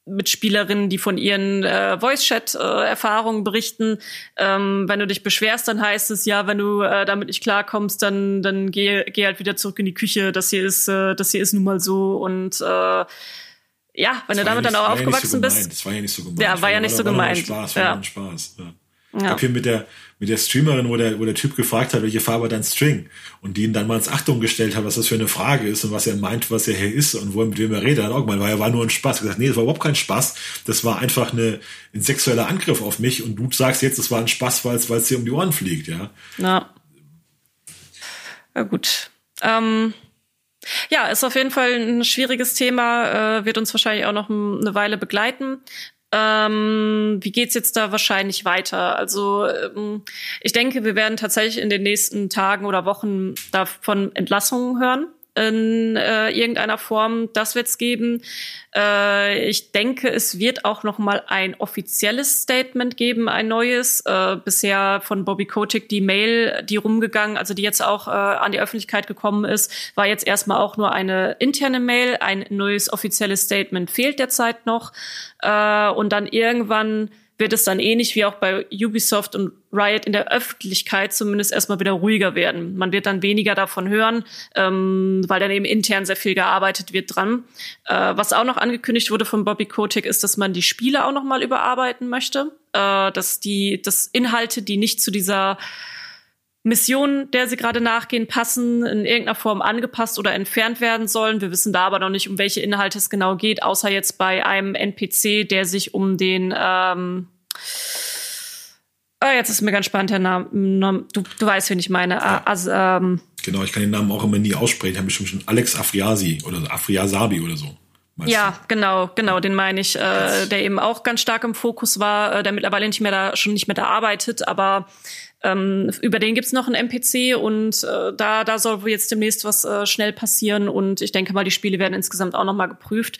mit Spielerinnen, die von ihren äh, Voice-Chat-Erfahrungen äh, berichten. Ähm, wenn du dich beschwerst, dann heißt es ja, wenn du äh, damit nicht klarkommst, dann, dann geh, geh halt wieder zurück in die Küche. Das hier ist, äh, das hier ist nun mal so und äh, ja, wenn das du damit ja nicht, dann auch aufgewachsen so bist. Das war ja nicht so gemeint. Ja, war ja nicht so gemeint. Spaß, war ja. Spaß. Ja. Ja. Ich habe hier mit der mit der Streamerin, wo der, wo der Typ gefragt hat, welche Farbe dein String und die ihn dann mal ins Achtung gestellt hat, was das für eine Frage ist und was er meint, was er hier ist und wo er mit wem er redet, hat auch gemeint, war ja war nur ein Spaß. Ich gesagt, nee, das war überhaupt kein Spaß, das war einfach eine, ein sexueller Angriff auf mich und du sagst jetzt, es war ein Spaß, weil es weil es dir um die Ohren fliegt, ja. Ja. Ja gut. Ähm ja, ist auf jeden Fall ein schwieriges Thema, äh, wird uns wahrscheinlich auch noch eine Weile begleiten. Ähm, wie geht's jetzt da wahrscheinlich weiter? Also ähm, ich denke, wir werden tatsächlich in den nächsten Tagen oder Wochen davon Entlassungen hören in äh, irgendeiner Form. Das wird's geben. Äh, ich denke, es wird auch noch mal ein offizielles Statement geben, ein neues. Äh, bisher von Bobby Kotick die Mail, die rumgegangen, also die jetzt auch äh, an die Öffentlichkeit gekommen ist, war jetzt erstmal auch nur eine interne Mail. Ein neues offizielles Statement fehlt derzeit noch. Äh, und dann irgendwann wird es dann ähnlich wie auch bei Ubisoft und Riot in der Öffentlichkeit zumindest erstmal wieder ruhiger werden. Man wird dann weniger davon hören, ähm, weil dann eben intern sehr viel gearbeitet wird dran. Äh, was auch noch angekündigt wurde von Bobby Kotick, ist, dass man die Spiele auch noch mal überarbeiten möchte, äh, dass die dass Inhalte, die nicht zu dieser Mission, der sie gerade nachgehen, passen, in irgendeiner Form angepasst oder entfernt werden sollen. Wir wissen da aber noch nicht, um welche Inhalte es genau geht, außer jetzt bei einem NPC, der sich um den ähm oh, jetzt ist mir ganz spannend der Name. Du, du weißt, wen ich meine. Ja. Also, ähm genau, ich kann den Namen auch immer nie aussprechen. Ich habe bestimmt schon Alex Afriasi oder Afriasabi oder so. Ja, du? genau, genau, den meine ich, äh, der eben auch ganz stark im Fokus war, äh, der mittlerweile nicht mehr da, schon nicht mehr da arbeitet, aber ähm, über den gibt's noch einen NPC und äh, da, da soll jetzt demnächst was äh, schnell passieren und ich denke mal, die Spiele werden insgesamt auch noch mal geprüft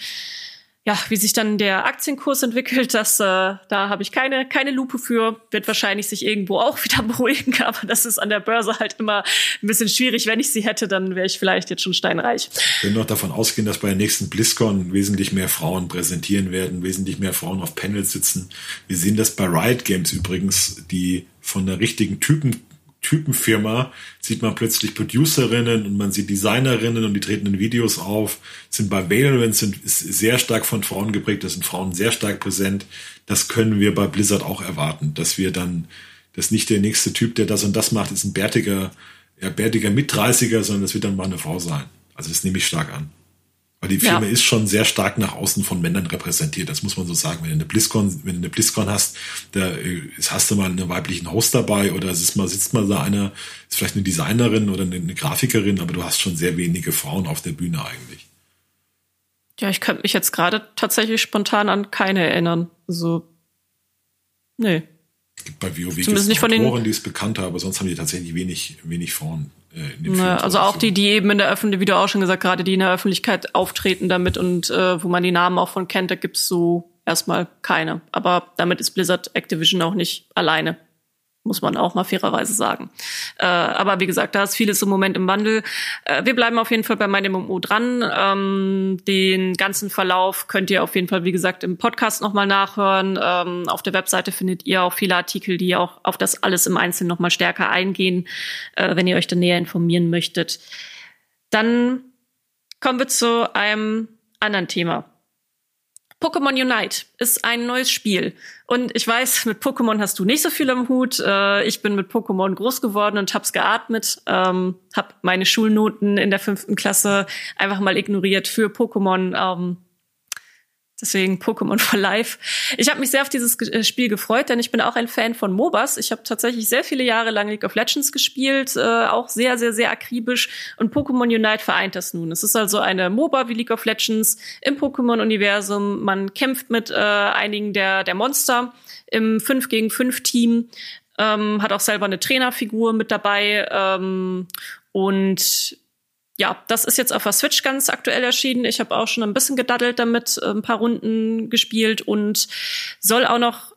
ja, wie sich dann der Aktienkurs entwickelt, das, äh, da habe ich keine, keine Lupe für. Wird wahrscheinlich sich irgendwo auch wieder [LAUGHS] beruhigen, aber das ist an der Börse halt immer ein bisschen schwierig. Wenn ich sie hätte, dann wäre ich vielleicht jetzt schon steinreich. Wir können noch davon ausgehen, dass bei der nächsten BlizzCon wesentlich mehr Frauen präsentieren werden, wesentlich mehr Frauen auf Panels sitzen. Wir sehen das bei Riot Games übrigens, die von der richtigen Typen Typenfirma sieht man plötzlich Producerinnen und man sieht Designerinnen und die treten in Videos auf, sind bei Valorant sind ist sehr stark von Frauen geprägt, da sind Frauen sehr stark präsent. Das können wir bei Blizzard auch erwarten, dass wir dann, dass nicht der nächste Typ, der das und das macht, ist ein bärtiger, ja, bärtiger Mit-30er, sondern das wird dann mal eine Frau sein. Also das nehme ich stark an. Weil die Firma ja. ist schon sehr stark nach außen von Männern repräsentiert. Das muss man so sagen. Wenn du eine BlizzCon, wenn du eine BlizzCon hast, da äh, hast du mal einen weiblichen Host dabei oder es ist mal, sitzt mal da einer, ist vielleicht eine Designerin oder eine, eine Grafikerin, aber du hast schon sehr wenige Frauen auf der Bühne eigentlich. Ja, ich könnte mich jetzt gerade tatsächlich spontan an keine erinnern. So, nee. Es gibt bei WoW Zumindest nicht von den die ist bekannter, aber sonst haben die tatsächlich wenig, wenig Frauen. Äh, ne, also auch die, die eben in der Öffentlichkeit, wie du auch schon gesagt, gerade die in der Öffentlichkeit auftreten damit und äh, wo man die Namen auch von kennt, da gibt's so erstmal keine. Aber damit ist Blizzard Activision auch nicht alleine muss man auch mal fairerweise sagen. Äh, aber wie gesagt, da ist vieles im Moment im Wandel. Äh, wir bleiben auf jeden Fall bei meinem MMO dran. Ähm, den ganzen Verlauf könnt ihr auf jeden Fall, wie gesagt, im Podcast nochmal nachhören. Ähm, auf der Webseite findet ihr auch viele Artikel, die auch auf das alles im Einzelnen nochmal stärker eingehen, äh, wenn ihr euch da näher informieren möchtet. Dann kommen wir zu einem anderen Thema. Pokémon Unite ist ein neues Spiel. Und ich weiß, mit Pokémon hast du nicht so viel am Hut. Äh, ich bin mit Pokémon groß geworden und hab's geatmet. Ähm, hab meine Schulnoten in der fünften Klasse einfach mal ignoriert für Pokémon. Ähm, Deswegen Pokémon [LAUGHS] for Life. Ich habe mich sehr auf dieses äh, Spiel gefreut, denn ich bin auch ein Fan von MOBAs. Ich habe tatsächlich sehr viele Jahre lang League of Legends gespielt, äh, auch sehr, sehr, sehr akribisch. Und Pokémon Unite vereint das nun. Es ist also eine MOBA wie League of Legends im Pokémon-Universum. Man kämpft mit äh, einigen der, der Monster im 5 gegen 5 Team. Ähm, hat auch selber eine Trainerfigur mit dabei. Ähm, und ja, das ist jetzt auf der Switch ganz aktuell erschienen. Ich habe auch schon ein bisschen gedaddelt damit, äh, ein paar Runden gespielt und soll auch noch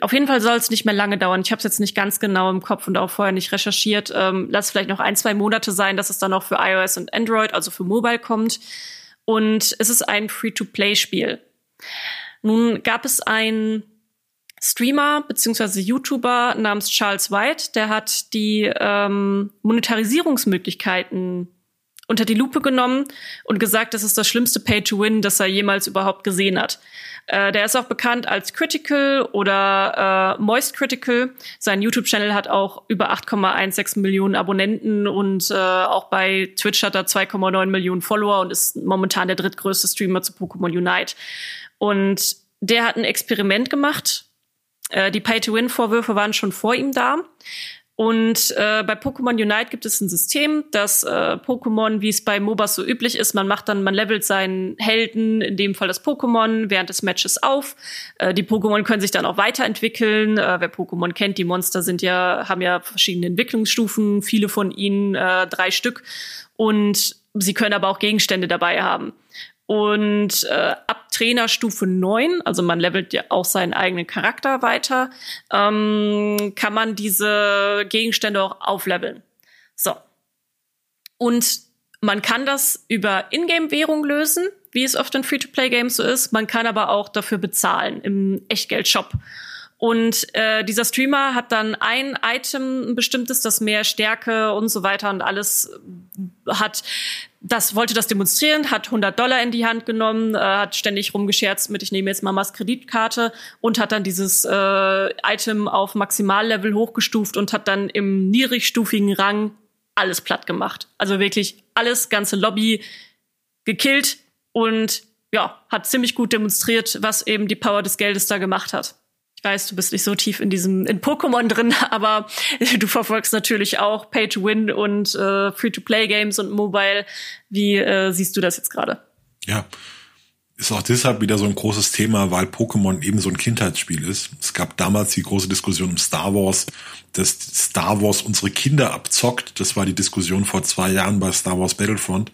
auf jeden Fall soll es nicht mehr lange dauern. Ich habe es jetzt nicht ganz genau im Kopf und auch vorher nicht recherchiert. Ähm, lass vielleicht noch ein, zwei Monate sein, dass es dann auch für iOS und Android, also für Mobile kommt. Und es ist ein Free-to-Play-Spiel. Nun gab es ein Streamer beziehungsweise YouTuber namens Charles White, der hat die ähm, Monetarisierungsmöglichkeiten unter die Lupe genommen und gesagt, das ist das schlimmste Pay-to-Win, das er jemals überhaupt gesehen hat. Äh, der ist auch bekannt als Critical oder äh, Moist Critical. Sein YouTube-Channel hat auch über 8,16 Millionen Abonnenten und äh, auch bei Twitch hat er 2,9 Millionen Follower und ist momentan der drittgrößte Streamer zu Pokémon Unite. Und der hat ein Experiment gemacht äh, die Pay-to-Win-Vorwürfe waren schon vor ihm da. Und äh, bei Pokémon Unite gibt es ein System, dass äh, Pokémon, wie es bei MOBAs so üblich ist, man macht dann, man levelt seinen Helden, in dem Fall das Pokémon, während des Matches auf. Äh, die Pokémon können sich dann auch weiterentwickeln. Äh, wer Pokémon kennt, die Monster sind ja, haben ja verschiedene Entwicklungsstufen, viele von ihnen, äh, drei Stück. Und sie können aber auch Gegenstände dabei haben. Und äh, ab Trainerstufe 9, also man levelt ja auch seinen eigenen Charakter weiter, ähm, kann man diese Gegenstände auch aufleveln. So. Und man kann das über Ingame-Währung lösen, wie es oft in Free-to-Play-Games so ist. Man kann aber auch dafür bezahlen im Echtgeld-Shop. Und äh, dieser Streamer hat dann ein Item, ein bestimmtes, das mehr Stärke und so weiter und alles hat das wollte das demonstrieren, hat 100 Dollar in die Hand genommen, äh, hat ständig rumgescherzt mit, ich nehme jetzt Mamas Kreditkarte und hat dann dieses äh, Item auf Maximallevel hochgestuft und hat dann im niedrigstufigen Rang alles platt gemacht. Also wirklich alles, ganze Lobby gekillt und ja, hat ziemlich gut demonstriert, was eben die Power des Geldes da gemacht hat weiß, du bist nicht so tief in diesem in Pokémon drin, [LAUGHS] aber du verfolgst natürlich auch Pay to Win und äh, Free to Play Games und Mobile. Wie äh, siehst du das jetzt gerade? Ja, ist auch deshalb wieder so ein großes Thema, weil Pokémon eben so ein Kindheitsspiel ist. Es gab damals die große Diskussion um Star Wars, dass Star Wars unsere Kinder abzockt. Das war die Diskussion vor zwei Jahren bei Star Wars Battlefront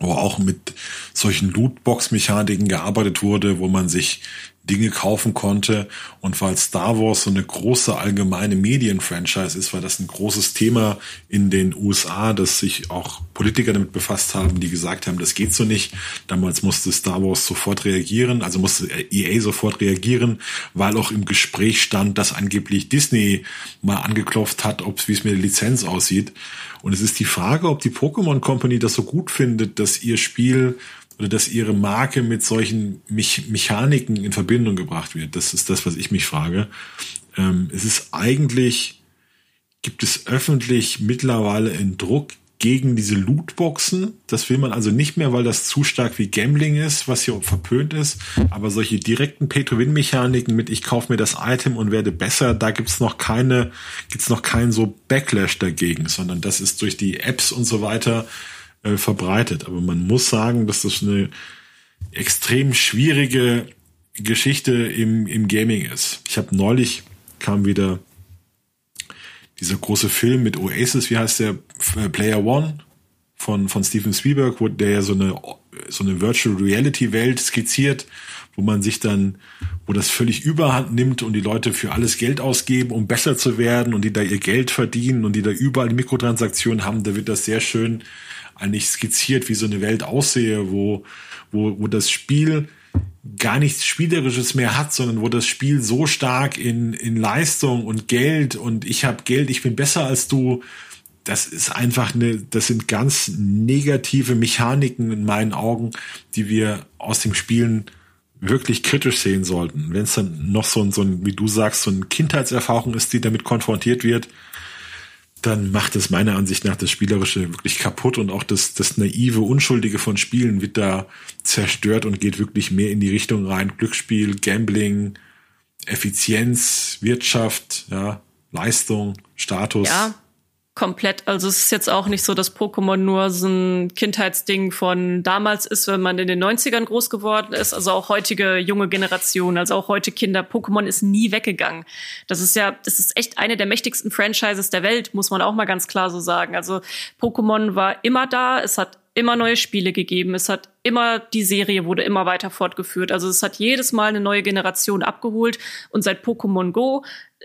wo auch mit solchen Lootbox-Mechaniken gearbeitet wurde, wo man sich Dinge kaufen konnte. Und weil Star Wars so eine große allgemeine Medienfranchise ist, war das ein großes Thema in den USA, dass sich auch Politiker damit befasst haben, die gesagt haben, das geht so nicht. Damals musste Star Wars sofort reagieren, also musste EA sofort reagieren, weil auch im Gespräch stand, dass angeblich Disney mal angeklopft hat, ob wie es mit der Lizenz aussieht. Und es ist die Frage, ob die Pokémon Company das so gut findet, dass ihr Spiel oder dass ihre Marke mit solchen Mich Mechaniken in Verbindung gebracht wird. Das ist das, was ich mich frage. Ähm, es ist eigentlich, gibt es öffentlich mittlerweile einen Druck gegen diese Lootboxen. Das will man also nicht mehr, weil das zu stark wie Gambling ist, was hier verpönt ist. Aber solche direkten Pay-to-Win-Mechaniken mit ich kaufe mir das Item und werde besser, da gibt's noch keine, gibt's noch keinen so Backlash dagegen, sondern das ist durch die Apps und so weiter äh, verbreitet. Aber man muss sagen, dass das eine extrem schwierige Geschichte im, im Gaming ist. Ich habe neulich kam wieder dieser große Film mit Oasis, wie heißt der? Äh, Player One von, von Steven Spielberg, wo der ja so eine, so eine Virtual Reality Welt skizziert, wo man sich dann, wo das völlig überhand nimmt und die Leute für alles Geld ausgeben, um besser zu werden und die da ihr Geld verdienen und die da überall Mikrotransaktionen haben, da wird das sehr schön eigentlich skizziert, wie so eine Welt aussehe, wo, wo, wo das Spiel gar nichts Spielerisches mehr hat, sondern wo das Spiel so stark in, in Leistung und Geld und ich habe Geld, ich bin besser als du, das ist einfach eine, das sind ganz negative Mechaniken in meinen Augen, die wir aus dem Spielen wirklich kritisch sehen sollten. Wenn es dann noch so ein, so ein, wie du sagst, so eine Kindheitserfahrung ist, die damit konfrontiert wird, dann macht es meiner Ansicht nach das Spielerische wirklich kaputt und auch das, das naive, unschuldige von Spielen wird da zerstört und geht wirklich mehr in die Richtung rein. Glücksspiel, Gambling, Effizienz, Wirtschaft, ja, Leistung, Status. Ja, komplett. Also es ist jetzt auch nicht so, dass Pokémon nur so ein Kindheitsding von damals ist, wenn man in den 90ern groß geworden ist. Also auch heutige junge Generation, also auch heute Kinder. Pokémon ist nie weggegangen. Das ist ja, das ist echt eine der mächtigsten Franchises der Welt, muss man auch mal ganz klar so sagen. Also Pokémon war immer da. Es hat immer neue Spiele gegeben. Es hat immer, die Serie wurde immer weiter fortgeführt. Also es hat jedes Mal eine neue Generation abgeholt. Und seit Pokémon Go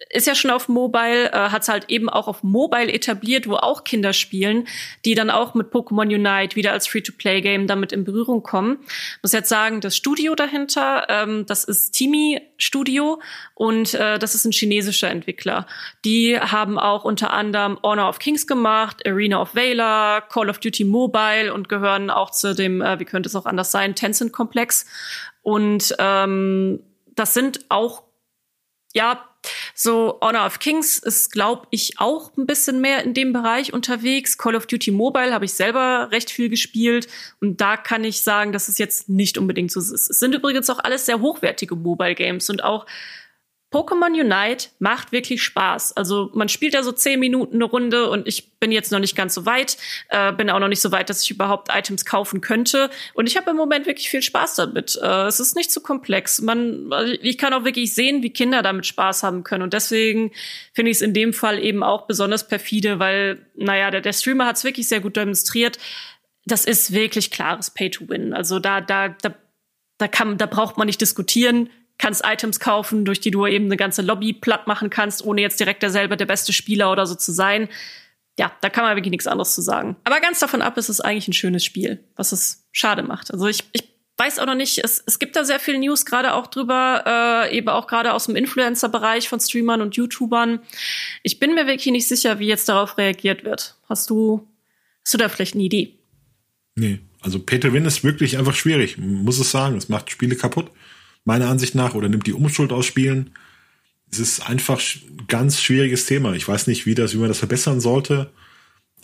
ist ja schon auf Mobile, äh, hat es halt eben auch auf Mobile etabliert, wo auch Kinder spielen, die dann auch mit Pokémon Unite wieder als Free-to-Play-Game damit in Berührung kommen. Muss jetzt sagen, das Studio dahinter, ähm, das ist Timi Studio und äh, das ist ein chinesischer Entwickler. Die haben auch unter anderem Honor of Kings gemacht, Arena of Valor, Call of Duty Mobile und gehören auch zu dem, äh, wie könnte es auch anders sein, Tencent-Komplex. Und ähm, das sind auch ja, so Honor of Kings ist, glaube ich, auch ein bisschen mehr in dem Bereich unterwegs. Call of Duty Mobile habe ich selber recht viel gespielt und da kann ich sagen, dass es jetzt nicht unbedingt so ist. Es sind übrigens auch alles sehr hochwertige Mobile Games und auch Pokémon Unite macht wirklich Spaß. Also man spielt ja so zehn Minuten eine Runde und ich bin jetzt noch nicht ganz so weit, äh, bin auch noch nicht so weit, dass ich überhaupt Items kaufen könnte. Und ich habe im Moment wirklich viel Spaß damit. Äh, es ist nicht zu komplex. Man, ich kann auch wirklich sehen, wie Kinder damit Spaß haben können. Und deswegen finde ich es in dem Fall eben auch besonders perfide, weil, naja, der, der Streamer hat es wirklich sehr gut demonstriert. Das ist wirklich klares Pay to Win. Also da, da, da, da kann, da braucht man nicht diskutieren kannst Items kaufen, durch die du eben eine ganze Lobby platt machen kannst, ohne jetzt direkt derselbe der beste Spieler oder so zu sein. Ja, da kann man wirklich nichts anderes zu sagen. Aber ganz davon ab ist es eigentlich ein schönes Spiel, was es schade macht. Also ich, ich weiß auch noch nicht, es, es gibt da sehr viel News gerade auch drüber, äh, eben auch gerade aus dem Influencer-Bereich von Streamern und YouTubern. Ich bin mir wirklich nicht sicher, wie jetzt darauf reagiert wird. Hast du, hast du da vielleicht eine Idee? Nee, also Peter Win ist wirklich einfach schwierig, muss es sagen. Es macht Spiele kaputt meiner Ansicht nach, oder nimmt die Umschuld aus Spielen. Es ist einfach ein ganz schwieriges Thema. Ich weiß nicht, wie das, wie man das verbessern sollte.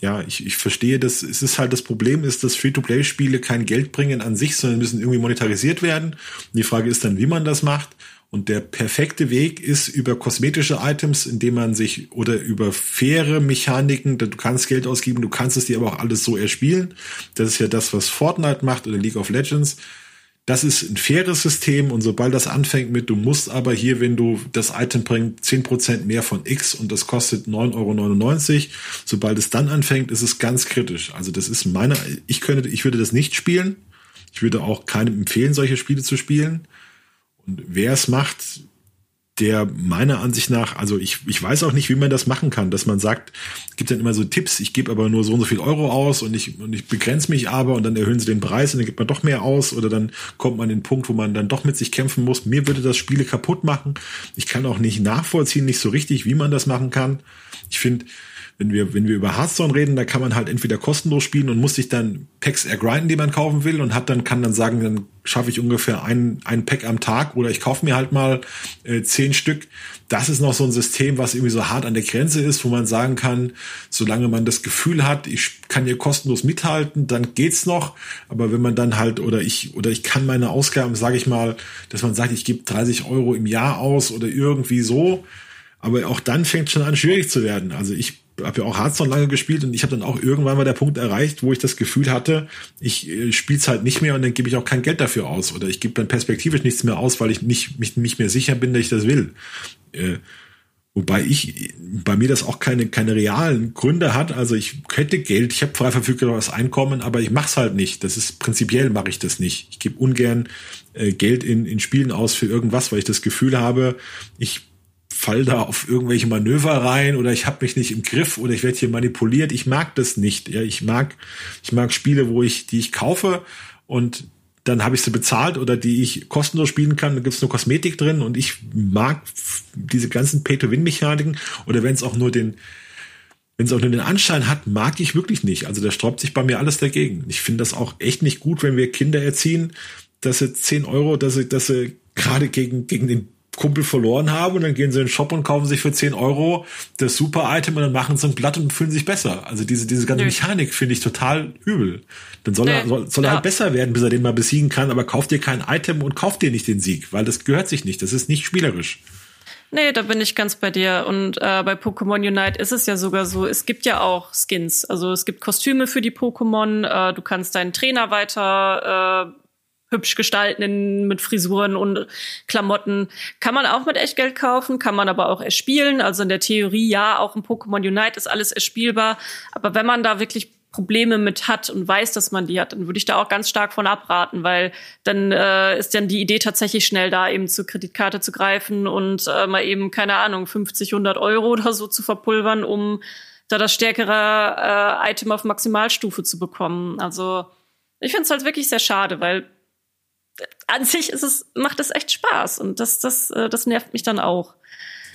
Ja, ich, ich verstehe das. Es ist halt das Problem ist, dass Free-to-Play-Spiele kein Geld bringen an sich, sondern müssen irgendwie monetarisiert werden. Und die Frage ist dann, wie man das macht. Und der perfekte Weg ist über kosmetische Items, indem man sich oder über faire Mechaniken, du kannst Geld ausgeben, du kannst es dir aber auch alles so erspielen. Das ist ja das, was Fortnite macht oder League of Legends das ist ein faires System und sobald das anfängt mit, du musst aber hier, wenn du das Item bringst, zehn Prozent mehr von X und das kostet 9,99 Euro, sobald es dann anfängt, ist es ganz kritisch. Also das ist meine, ich könnte, ich würde das nicht spielen. Ich würde auch keinem empfehlen, solche Spiele zu spielen. Und wer es macht, der meiner Ansicht nach, also ich, ich weiß auch nicht, wie man das machen kann, dass man sagt, gibt dann immer so Tipps, ich gebe aber nur so und so viel Euro aus und ich, und ich begrenze mich aber und dann erhöhen sie den Preis und dann gibt man doch mehr aus oder dann kommt man in den Punkt, wo man dann doch mit sich kämpfen muss. Mir würde das Spiele kaputt machen. Ich kann auch nicht nachvollziehen, nicht so richtig, wie man das machen kann. Ich finde, wenn wir, wenn wir über Hearthstone reden, da kann man halt entweder kostenlos spielen und muss sich dann Packs ergrinden, die man kaufen will und hat dann, kann dann sagen, dann schaffe ich ungefähr ein, ein Pack am Tag oder ich kaufe mir halt mal äh, zehn Stück. Das ist noch so ein System, was irgendwie so hart an der Grenze ist, wo man sagen kann, solange man das Gefühl hat, ich kann hier kostenlos mithalten, dann geht's noch. Aber wenn man dann halt, oder ich, oder ich kann meine Ausgaben, sage ich mal, dass man sagt, ich gebe 30 Euro im Jahr aus oder irgendwie so, aber auch dann fängt schon an, schwierig zu werden. Also ich habe ja auch Hearthstone lange gespielt und ich habe dann auch irgendwann mal der Punkt erreicht, wo ich das Gefühl hatte, ich äh, spiele es halt nicht mehr und dann gebe ich auch kein Geld dafür aus oder ich gebe dann perspektivisch nichts mehr aus, weil ich nicht mich nicht mehr sicher bin, dass ich das will. Äh, wobei ich bei mir das auch keine keine realen Gründe hat. Also ich hätte Geld, ich habe frei verfügbares Einkommen, aber ich mache es halt nicht. Das ist prinzipiell mache ich das nicht. Ich gebe ungern äh, Geld in in Spielen aus für irgendwas, weil ich das Gefühl habe, ich fall da auf irgendwelche Manöver rein oder ich habe mich nicht im Griff oder ich werde hier manipuliert. Ich mag das nicht. Ja, ich mag, ich mag Spiele, wo ich, die ich kaufe und dann habe ich sie bezahlt oder die ich kostenlos spielen kann. Da gibt's nur Kosmetik drin und ich mag diese ganzen Pay-to-Win-Mechaniken oder wenn es auch nur den wenn es auch nur den Anschein hat, mag ich wirklich nicht. Also da sträubt sich bei mir alles dagegen. Ich finde das auch echt nicht gut, wenn wir Kinder erziehen, dass sie 10 Euro, dass sie, dass sie gerade gegen, gegen den Kumpel verloren haben und dann gehen sie in den Shop und kaufen sich für 10 Euro das Super-Item und dann machen sie ein Blatt und fühlen sich besser. Also diese, diese ganze Mechanik finde ich total übel. Dann soll er, soll, soll er halt besser werden, bis er den mal besiegen kann, aber kauft dir kein Item und kauft dir nicht den Sieg, weil das gehört sich nicht. Das ist nicht spielerisch. Nee, da bin ich ganz bei dir. Und äh, bei Pokémon Unite ist es ja sogar so, es gibt ja auch Skins. Also es gibt Kostüme für die Pokémon, äh, du kannst deinen Trainer weiter äh, hübsch gestalten in, mit Frisuren und Klamotten. Kann man auch mit Echtgeld kaufen, kann man aber auch erspielen. Also in der Theorie, ja, auch im Pokémon Unite ist alles erspielbar. Aber wenn man da wirklich Probleme mit hat und weiß, dass man die hat, dann würde ich da auch ganz stark von abraten, weil dann äh, ist dann die Idee tatsächlich schnell da, eben zur Kreditkarte zu greifen und äh, mal eben, keine Ahnung, 50, 100 Euro oder so zu verpulvern, um da das stärkere äh, Item auf Maximalstufe zu bekommen. Also ich finde es halt wirklich sehr schade, weil an sich ist es, macht es echt Spaß und das, das, äh, das nervt mich dann auch.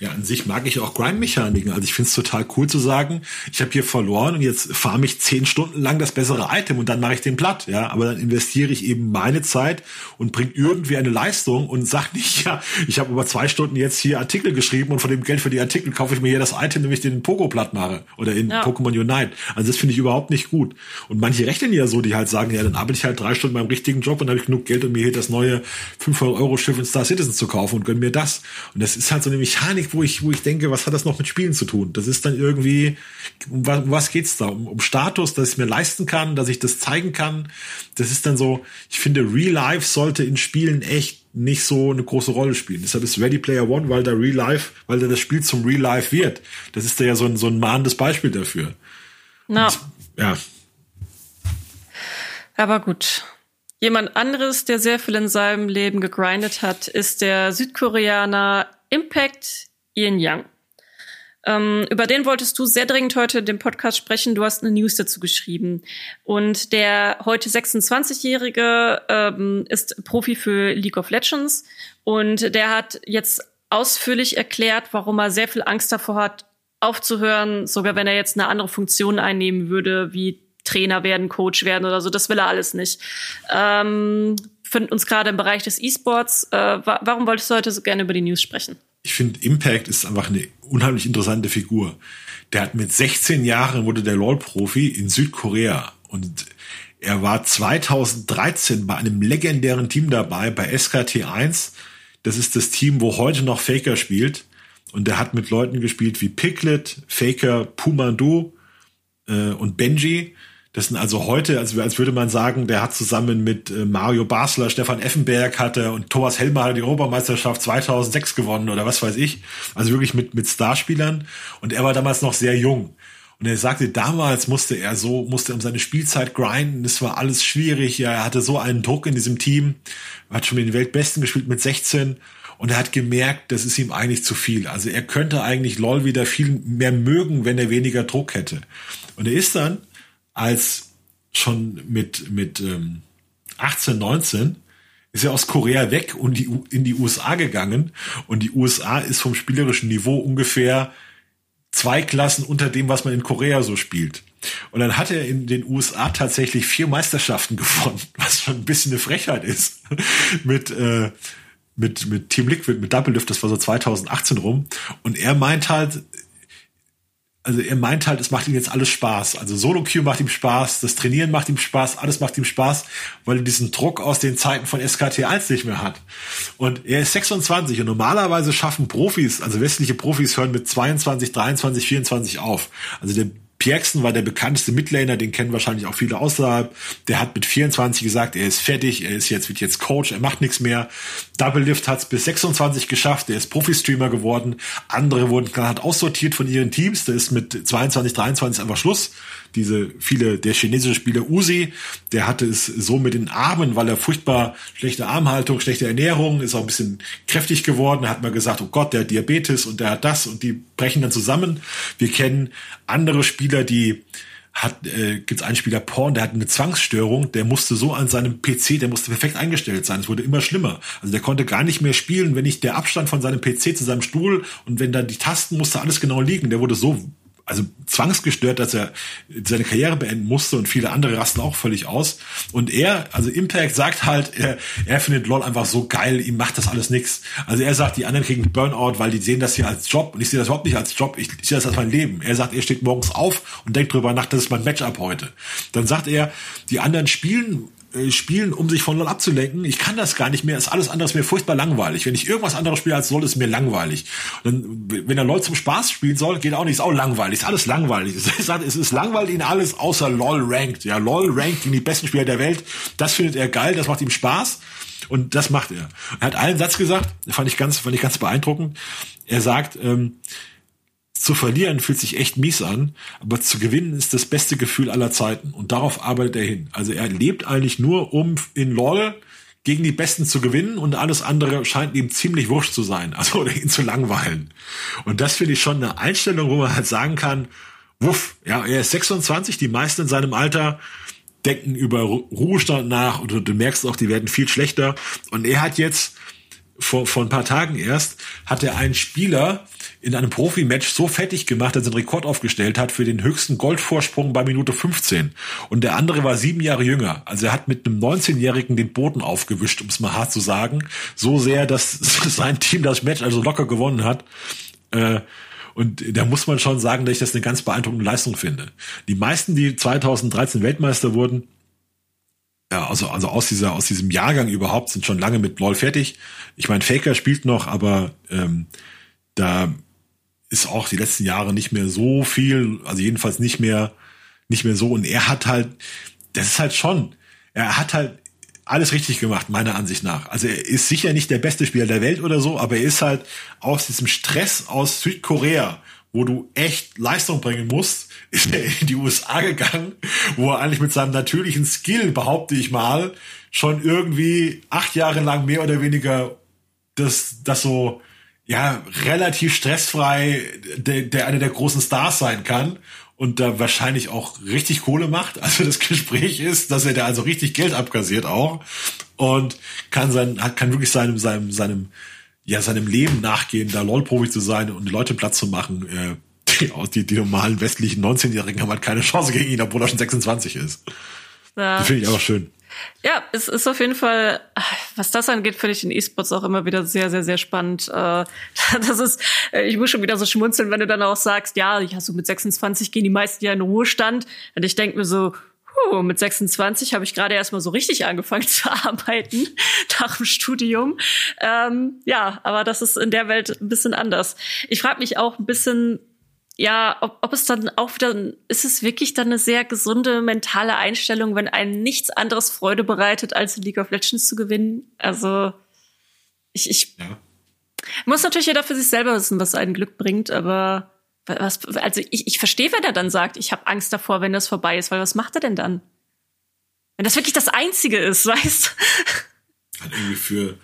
Ja, an sich mag ich auch Grind-Mechaniken. Also ich finde es total cool zu sagen, ich habe hier verloren und jetzt fahre mich zehn Stunden lang das bessere Item und dann mache ich den platt. Ja, aber dann investiere ich eben meine Zeit und bringe irgendwie eine Leistung und sag nicht, ja, ich habe über zwei Stunden jetzt hier Artikel geschrieben und von dem Geld für die Artikel kaufe ich mir hier das Item, nämlich den Pogo platt mache oder in ja. Pokémon Unite. Also das finde ich überhaupt nicht gut. Und manche rechnen ja so, die halt sagen, ja, dann arbeite ich halt drei Stunden beim richtigen Job und habe ich genug Geld, um mir hier das neue 500 Euro Schiff in Star Citizen zu kaufen und gönn mir das. Und das ist halt so eine Mechanik, wo ich, wo ich denke, was hat das noch mit Spielen zu tun? Das ist dann irgendwie, um was, um was geht's da? Um, um Status, dass ich mir leisten kann, dass ich das zeigen kann. Das ist dann so, ich finde, Real Life sollte in Spielen echt nicht so eine große Rolle spielen. Deshalb ist Ready Player One, weil da Real Life, weil da das Spiel zum Real Life wird. Das ist da ja so ein, so ein mahnendes Beispiel dafür. No. Und, ja. Aber gut. Jemand anderes, der sehr viel in seinem Leben gegrindet hat, ist der Südkoreaner Impact Ian Young. Ähm, über den wolltest du sehr dringend heute in dem Podcast sprechen. Du hast eine News dazu geschrieben. Und der heute 26-Jährige ähm, ist Profi für League of Legends. Und der hat jetzt ausführlich erklärt, warum er sehr viel Angst davor hat, aufzuhören, sogar wenn er jetzt eine andere Funktion einnehmen würde, wie Trainer werden, Coach werden oder so. Das will er alles nicht. Ähm, finden uns gerade im Bereich des E-Sports. Äh, wa warum wolltest du heute so gerne über die News sprechen? Ich finde, Impact ist einfach eine unheimlich interessante Figur. Der hat mit 16 Jahren wurde der LoL-Profi in Südkorea und er war 2013 bei einem legendären Team dabei, bei SKT1. Das ist das Team, wo heute noch Faker spielt. Und der hat mit Leuten gespielt wie Piglet, Faker, Pumandu äh, und Benji. Das sind also heute, als, als würde man sagen, der hat zusammen mit äh, Mario Basler, Stefan Effenberg hatte und Thomas Helmer hat die Europameisterschaft 2006 gewonnen oder was weiß ich. Also wirklich mit, mit Starspielern. Und er war damals noch sehr jung. Und er sagte, damals musste er so, musste um seine Spielzeit grinden. Das war alles schwierig. Ja, er hatte so einen Druck in diesem Team. Er hat schon mit den Weltbesten gespielt mit 16. Und er hat gemerkt, das ist ihm eigentlich zu viel. Also er könnte eigentlich LOL wieder viel mehr mögen, wenn er weniger Druck hätte. Und er ist dann als schon mit, mit ähm, 18, 19 ist er aus Korea weg und die, in die USA gegangen. Und die USA ist vom spielerischen Niveau ungefähr zwei Klassen unter dem, was man in Korea so spielt. Und dann hat er in den USA tatsächlich vier Meisterschaften [LAUGHS] gewonnen, was schon ein bisschen eine Frechheit ist. [LAUGHS] mit, äh, mit, mit Team Liquid, mit Double Lift, das war so 2018 rum. Und er meint halt, also er meint halt, es macht ihm jetzt alles Spaß. Also Solo Queue macht ihm Spaß, das Trainieren macht ihm Spaß, alles macht ihm Spaß, weil er diesen Druck aus den Zeiten von SKT1 nicht mehr hat. Und er ist 26 und normalerweise schaffen Profis, also westliche Profis hören mit 22, 23, 24 auf. Also der Pierksen war der bekannteste Midlaner, den kennen wahrscheinlich auch viele außerhalb. Der hat mit 24 gesagt, er ist fertig, er ist jetzt, wird jetzt Coach, er macht nichts mehr. Double Lift hat es bis 26 geschafft, er ist Profi-Streamer geworden. Andere wurden gerade aussortiert von ihren Teams, da ist mit 22, 23 einfach Schluss diese viele, der chinesische Spieler Uzi, der hatte es so mit den Armen, weil er furchtbar schlechte Armhaltung, schlechte Ernährung, ist auch ein bisschen kräftig geworden. Hat man gesagt, oh Gott, der hat Diabetes und der hat das und die brechen dann zusammen. Wir kennen andere Spieler, die hat, äh, gibt es einen Spieler Porn, der hat eine Zwangsstörung, der musste so an seinem PC, der musste perfekt eingestellt sein. Es wurde immer schlimmer. Also der konnte gar nicht mehr spielen, wenn nicht der Abstand von seinem PC zu seinem Stuhl und wenn da die Tasten musste alles genau liegen. Der wurde so also zwangsgestört, dass er seine Karriere beenden musste und viele andere rasten auch völlig aus. Und er, also Impact sagt halt, er, er findet LOL einfach so geil, ihm macht das alles nix. Also er sagt, die anderen kriegen Burnout, weil die sehen das hier als Job und ich sehe das überhaupt nicht als Job, ich, ich sehe das als mein Leben. Er sagt, er steht morgens auf und denkt drüber nach, das ist mein Matchup heute. Dann sagt er, die anderen spielen äh, spielen, um sich von LOL abzulenken. Ich kann das gar nicht mehr. Ist alles andere ist mir furchtbar langweilig. Wenn ich irgendwas anderes spiele als LOL, ist mir langweilig. Und dann, wenn er LOL zum Spaß spielen soll, geht auch nicht. Ist auch langweilig. Ist alles langweilig. [LAUGHS] Es ist langweilig in alles außer LOL ranked. Ja, LOL ranked gegen die besten Spieler der Welt. Das findet er geil. Das macht ihm Spaß. Und das macht er. Er hat einen Satz gesagt, fand ich ganz, fand ich ganz beeindruckend. Er sagt, ähm, zu verlieren fühlt sich echt mies an, aber zu gewinnen ist das beste Gefühl aller Zeiten. Und darauf arbeitet er hin. Also er lebt eigentlich nur, um in LOL gegen die Besten zu gewinnen und alles andere scheint ihm ziemlich wurscht zu sein, also oder ihn zu langweilen. Und das finde ich schon eine Einstellung, wo man halt sagen kann, wuff, ja, er ist 26, die meisten in seinem Alter denken über Ruhestand nach und du merkst auch, die werden viel schlechter. Und er hat jetzt vor, vor ein paar Tagen erst, hat er einen Spieler in einem Profi-Match so fertig gemacht, dass er einen Rekord aufgestellt hat für den höchsten Goldvorsprung bei Minute 15. Und der andere war sieben Jahre jünger. Also er hat mit einem 19-Jährigen den Boden aufgewischt, um es mal hart zu sagen. So sehr, dass [LAUGHS] sein Team das Match also locker gewonnen hat. Äh, und da muss man schon sagen, dass ich das eine ganz beeindruckende Leistung finde. Die meisten, die 2013 Weltmeister wurden, ja, also, also aus dieser, aus diesem Jahrgang überhaupt sind schon lange mit LOL fertig. Ich meine, Faker spielt noch, aber ähm, da ist auch die letzten Jahre nicht mehr so viel, also jedenfalls nicht mehr, nicht mehr so. Und er hat halt, das ist halt schon, er hat halt alles richtig gemacht, meiner Ansicht nach. Also er ist sicher nicht der beste Spieler der Welt oder so, aber er ist halt aus diesem Stress aus Südkorea, wo du echt Leistung bringen musst, [LAUGHS] ist er in die USA gegangen, wo er eigentlich mit seinem natürlichen Skill, behaupte ich mal, schon irgendwie acht Jahre lang mehr oder weniger das, das so ja, relativ stressfrei der, der einer der großen Stars sein kann und da wahrscheinlich auch richtig Kohle macht. [LAUGHS] Also das Gespräch ist, dass er da also richtig Geld abkassiert auch und kann sein, hat, kann wirklich seinem, seinem, seinem, ja, seinem Leben nachgehen, da LOL-Profi zu sein und die Leute platt zu machen. Äh, [LAUGHS] die, die, die normalen westlichen 19-Jährigen haben halt keine Chance gegen ihn, obwohl er schon 26 ist. Ja. Das finde ich auch schön. Ja, es ist auf jeden Fall, was das angeht, finde ich den E-Sports auch immer wieder sehr, sehr, sehr spannend. Äh, [LAUGHS] das ist, äh, ich muss schon wieder so schmunzeln, wenn du dann auch sagst, ja, ich so mit 26 gehen die meisten ja in Ruhestand. Und ich denke mir so, huh, mit 26 habe ich gerade erst mal so richtig angefangen [LAUGHS] zu arbeiten nach dem Studium. Ähm, ja, aber das ist in der Welt ein bisschen anders. Ich frage mich auch ein bisschen, ja, ob, ob es dann auch wieder, ist es wirklich dann eine sehr gesunde mentale Einstellung, wenn einem nichts anderes Freude bereitet, als League of Legends zu gewinnen? Also, ich, ich ja. muss natürlich jeder für sich selber wissen, was einen Glück bringt, aber was, also ich, ich verstehe, wenn er dann sagt, ich habe Angst davor, wenn das vorbei ist, weil was macht er denn dann? Wenn das wirklich das Einzige ist, [LAUGHS] weißt? Hat irgendwie für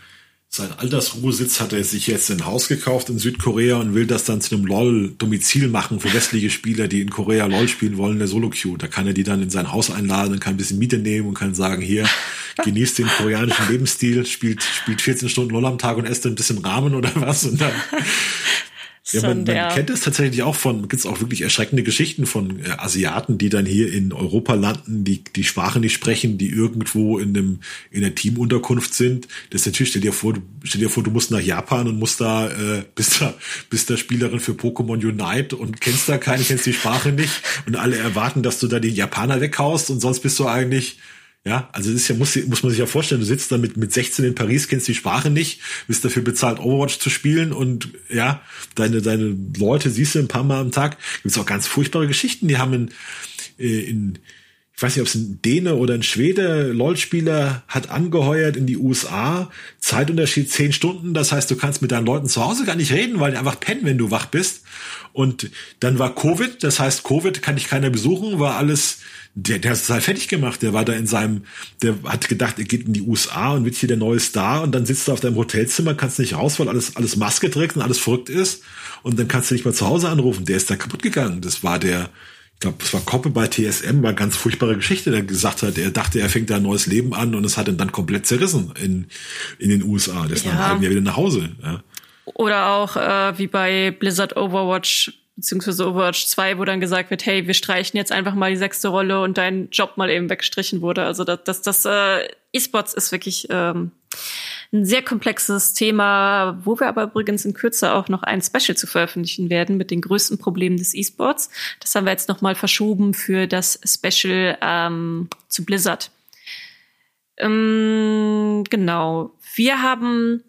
sein Altersruhesitz hat er sich jetzt ein Haus gekauft in Südkorea und will das dann zu einem LOL-Domizil machen für westliche Spieler, die in Korea LOL spielen wollen, der Solo-Queue. Da kann er die dann in sein Haus einladen und kann ein bisschen Miete nehmen und kann sagen, hier, genießt den koreanischen Lebensstil, spielt, spielt 14 Stunden LOL am Tag und esst ein bisschen Rahmen oder was und dann ja, man, man kennt es tatsächlich auch von, gibt es auch wirklich erschreckende Geschichten von äh, Asiaten, die dann hier in Europa landen, die die Sprache nicht sprechen, die irgendwo in einem in der Teamunterkunft sind. Das ist natürlich, stell dir vor, du, stell dir vor, du musst nach Japan und musst da, äh, bist da, bist da Spielerin für Pokémon Unite und kennst da keine, kennst die Sprache nicht und alle erwarten, dass du da die Japaner weghaust und sonst bist du eigentlich ja, also es ist ja, muss, muss man sich ja vorstellen, du sitzt da mit, mit 16 in Paris, kennst die Sprache nicht, bist dafür bezahlt, Overwatch zu spielen und ja, deine, deine Leute siehst du ein paar Mal am Tag. Gibt auch ganz furchtbare Geschichten, die haben in, äh, in ich weiß nicht, ob es ein Däne oder ein Schwede, LOL-Spieler hat angeheuert in die USA, Zeitunterschied zehn Stunden, das heißt, du kannst mit deinen Leuten zu Hause gar nicht reden, weil die einfach pennen, wenn du wach bist. Und dann war Covid, das heißt, Covid kann dich keiner besuchen, war alles der, der ist total fertig gemacht. Der war da in seinem, der hat gedacht, er geht in die USA und wird hier der neue Star und dann sitzt du auf deinem Hotelzimmer, kannst nicht raus, weil alles, alles Maske trägt und alles verrückt ist und dann kannst du nicht mal zu Hause anrufen. Der ist da kaputt gegangen. Das war der, ich glaube, es war Koppe bei TSM, war ganz furchtbare Geschichte, der gesagt hat, er dachte, er fängt da ein neues Leben an und es hat ihn dann komplett zerrissen in, in den USA. Der ist ja. nach einem halben Jahr wieder nach Hause. Ja. Oder auch äh, wie bei Blizzard Overwatch beziehungsweise Overwatch 2, wo dann gesagt wird, hey, wir streichen jetzt einfach mal die sechste Rolle und dein Job mal eben weggestrichen wurde. Also das, das, das äh, E-Sports ist wirklich ähm, ein sehr komplexes Thema, wo wir aber übrigens in Kürze auch noch ein Special zu veröffentlichen werden mit den größten Problemen des E-Sports. Das haben wir jetzt noch mal verschoben für das Special ähm, zu Blizzard. Ähm, genau. Wir haben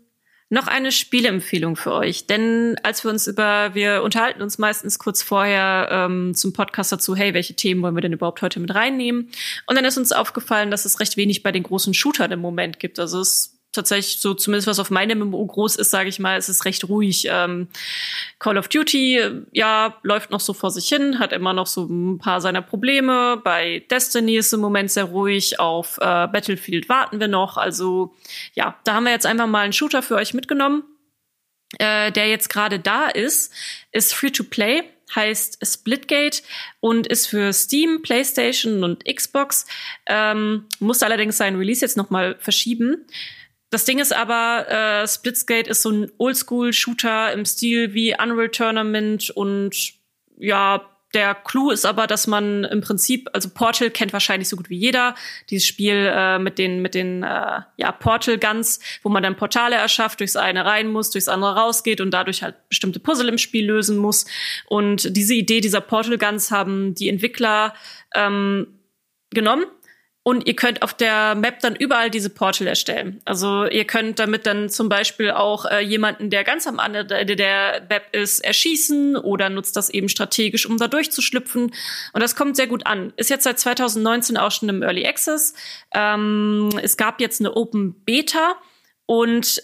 noch eine Spieleempfehlung für euch, denn als wir uns über, wir unterhalten uns meistens kurz vorher ähm, zum Podcast dazu, hey, welche Themen wollen wir denn überhaupt heute mit reinnehmen? Und dann ist uns aufgefallen, dass es recht wenig bei den großen Shootern im Moment gibt. Also es tatsächlich so zumindest was auf meinem MMO groß ist, sage ich mal, es ist recht ruhig. Ähm, Call of Duty, ja, läuft noch so vor sich hin, hat immer noch so ein paar seiner Probleme. Bei Destiny ist im Moment sehr ruhig. Auf äh, Battlefield warten wir noch. Also ja, da haben wir jetzt einfach mal einen Shooter für euch mitgenommen, äh, der jetzt gerade da ist, ist Free to Play heißt Splitgate und ist für Steam, PlayStation und Xbox. Ähm, muss allerdings seinen Release jetzt noch mal verschieben. Das Ding ist aber, äh, Splitsgate ist so ein Oldschool-Shooter im Stil wie Unreal Tournament und ja, der Clou ist aber, dass man im Prinzip, also Portal kennt wahrscheinlich so gut wie jeder, dieses Spiel äh, mit den mit den äh, ja Portal Guns, wo man dann Portale erschafft, durchs eine rein muss, durchs andere rausgeht und dadurch halt bestimmte Puzzle im Spiel lösen muss. Und diese Idee dieser Portal Guns haben die Entwickler ähm, genommen und ihr könnt auf der Map dann überall diese Portal erstellen. Also ihr könnt damit dann zum Beispiel auch äh, jemanden, der ganz am anderen Ende der Map ist, erschießen oder nutzt das eben strategisch, um da durchzuschlüpfen. Und das kommt sehr gut an. Ist jetzt seit 2019 auch schon im Early Access. Ähm, es gab jetzt eine Open Beta und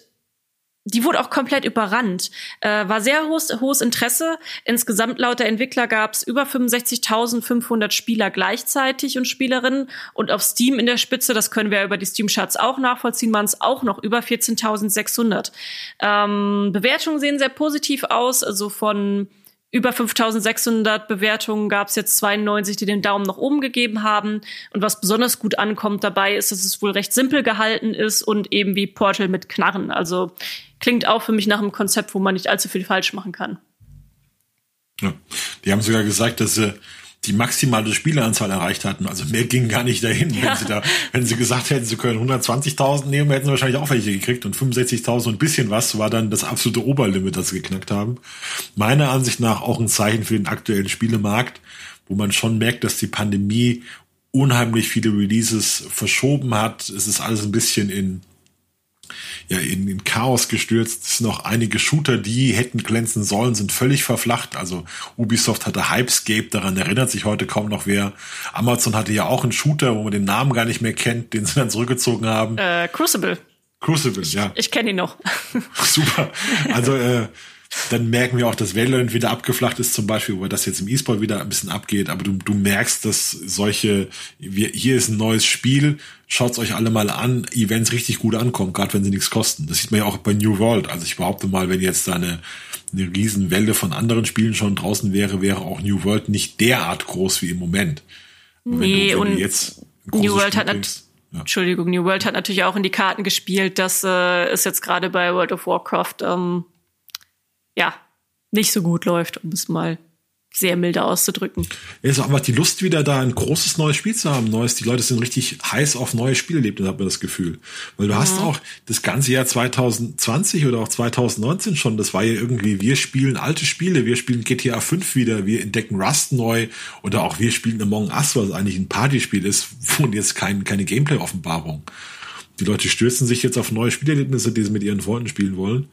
die wurde auch komplett überrannt. Äh, war sehr hohes, hohes Interesse. Insgesamt laut der Entwickler gab es über 65.500 Spieler gleichzeitig und Spielerinnen. Und auf Steam in der Spitze, das können wir über die Steam-Charts auch nachvollziehen, waren es auch noch über 14.600. Ähm, Bewertungen sehen sehr positiv aus. Also von über 5600 Bewertungen gab es jetzt 92, die den Daumen nach oben gegeben haben. Und was besonders gut ankommt dabei, ist, dass es wohl recht simpel gehalten ist und eben wie Portal mit Knarren. Also klingt auch für mich nach einem Konzept, wo man nicht allzu viel falsch machen kann. Ja. Die haben sogar gesagt, dass sie die maximale Spieleranzahl erreicht hatten. Also mehr ging gar nicht dahin. Ja. Wenn sie da, wenn sie gesagt hätten, sie können 120.000 nehmen, hätten sie wahrscheinlich auch welche gekriegt und 65.000 und ein bisschen was war dann das absolute Oberlimit, das sie geknackt haben. Meiner Ansicht nach auch ein Zeichen für den aktuellen Spielemarkt, wo man schon merkt, dass die Pandemie unheimlich viele Releases verschoben hat. Es ist alles ein bisschen in ja, in, in Chaos gestürzt. Es sind noch einige Shooter, die hätten glänzen sollen, sind völlig verflacht. Also Ubisoft hatte Hypescape, daran erinnert sich heute kaum noch wer. Amazon hatte ja auch einen Shooter, wo man den Namen gar nicht mehr kennt, den sie dann zurückgezogen haben. Äh, Crucible. Crucible, ja. Ich kenne ihn noch. Super. Also äh, dann merken wir auch, dass Valorant wieder abgeflacht ist, zum Beispiel, wo das jetzt im E-Sport wieder ein bisschen abgeht. Aber du, du merkst, dass solche, wir, hier ist ein neues Spiel, schaut's euch alle mal an, Events richtig gut ankommen, gerade wenn sie nichts kosten. Das sieht man ja auch bei New World. Also ich behaupte mal, wenn jetzt da eine, eine Riesenwelle von anderen Spielen schon draußen wäre, wäre auch New World nicht derart groß wie im Moment. Nee, du, und jetzt New World hat bringst, ja. Entschuldigung, New World hat natürlich auch in die Karten gespielt, dass äh, es jetzt gerade bei World of Warcraft ähm, ja, nicht so gut läuft, um es mal sehr milde auszudrücken. Es ist einfach die Lust wieder da, ein großes neues Spiel zu haben. Neues, die Leute sind richtig heiß auf neue Spiele hat man das Gefühl. Weil du mhm. hast auch das ganze Jahr 2020 oder auch 2019 schon, das war ja irgendwie, wir spielen alte Spiele, wir spielen GTA 5 wieder, wir entdecken Rust neu oder auch wir spielen Among Us, was eigentlich ein Partyspiel ist, [LAUGHS] wo jetzt kein, keine Gameplay-Offenbarung. Die Leute stürzen sich jetzt auf neue Spielerlebnisse, die sie mit ihren Freunden spielen wollen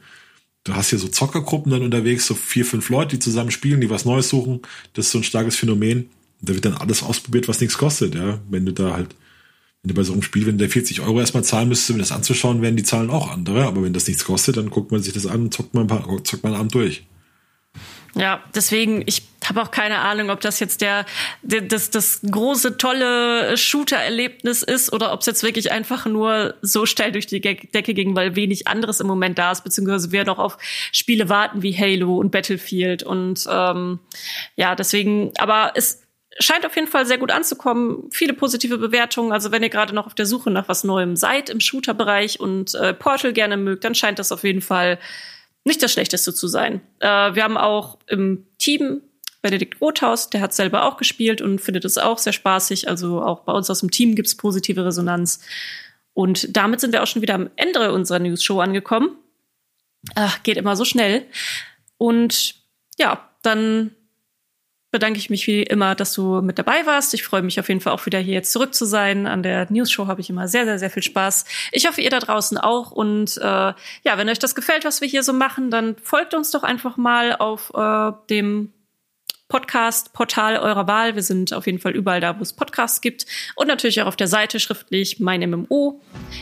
du hast hier so Zockergruppen dann unterwegs, so vier, fünf Leute, die zusammen spielen, die was Neues suchen. Das ist so ein starkes Phänomen. Da wird dann alles ausprobiert, was nichts kostet, ja. Wenn du da halt, wenn du bei so einem Spiel, wenn der 40 Euro erstmal zahlen müsste, um das anzuschauen, werden die Zahlen auch andere. Aber wenn das nichts kostet, dann guckt man sich das an und zockt man ein paar, zockt man einen Abend durch. Ja, deswegen, ich habe auch keine Ahnung, ob das jetzt der, der das, das große, tolle Shooter-Erlebnis ist oder ob es jetzt wirklich einfach nur so steil durch die Decke ging, weil wenig anderes im Moment da ist, beziehungsweise wir noch auf Spiele warten wie Halo und Battlefield. Und ähm, ja, deswegen, aber es scheint auf jeden Fall sehr gut anzukommen. Viele positive Bewertungen. Also wenn ihr gerade noch auf der Suche nach was Neuem seid im Shooter-Bereich und äh, Portal gerne mögt, dann scheint das auf jeden Fall nicht das Schlechteste zu sein. Äh, wir haben auch im Team Benedikt Rothaus, der hat selber auch gespielt und findet es auch sehr spaßig. Also auch bei uns aus dem Team gibt es positive Resonanz. Und damit sind wir auch schon wieder am Ende unserer News-Show angekommen. Ach, geht immer so schnell. Und ja, dann bedanke ich mich wie immer, dass du mit dabei warst. Ich freue mich auf jeden Fall auch wieder hier jetzt zurück zu sein. An der News Show habe ich immer sehr, sehr, sehr viel Spaß. Ich hoffe, ihr da draußen auch. Und äh, ja, wenn euch das gefällt, was wir hier so machen, dann folgt uns doch einfach mal auf äh, dem Podcast-Portal eurer Wahl. Wir sind auf jeden Fall überall da, wo es Podcasts gibt. Und natürlich auch auf der Seite schriftlich mein MMO.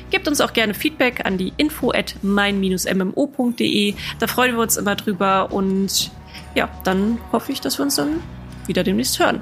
Gebt uns auch gerne Feedback an die info at mein-mmo.de. Da freuen wir uns immer drüber. Und ja, dann hoffe ich, dass wir uns dann wieder demnächst hören.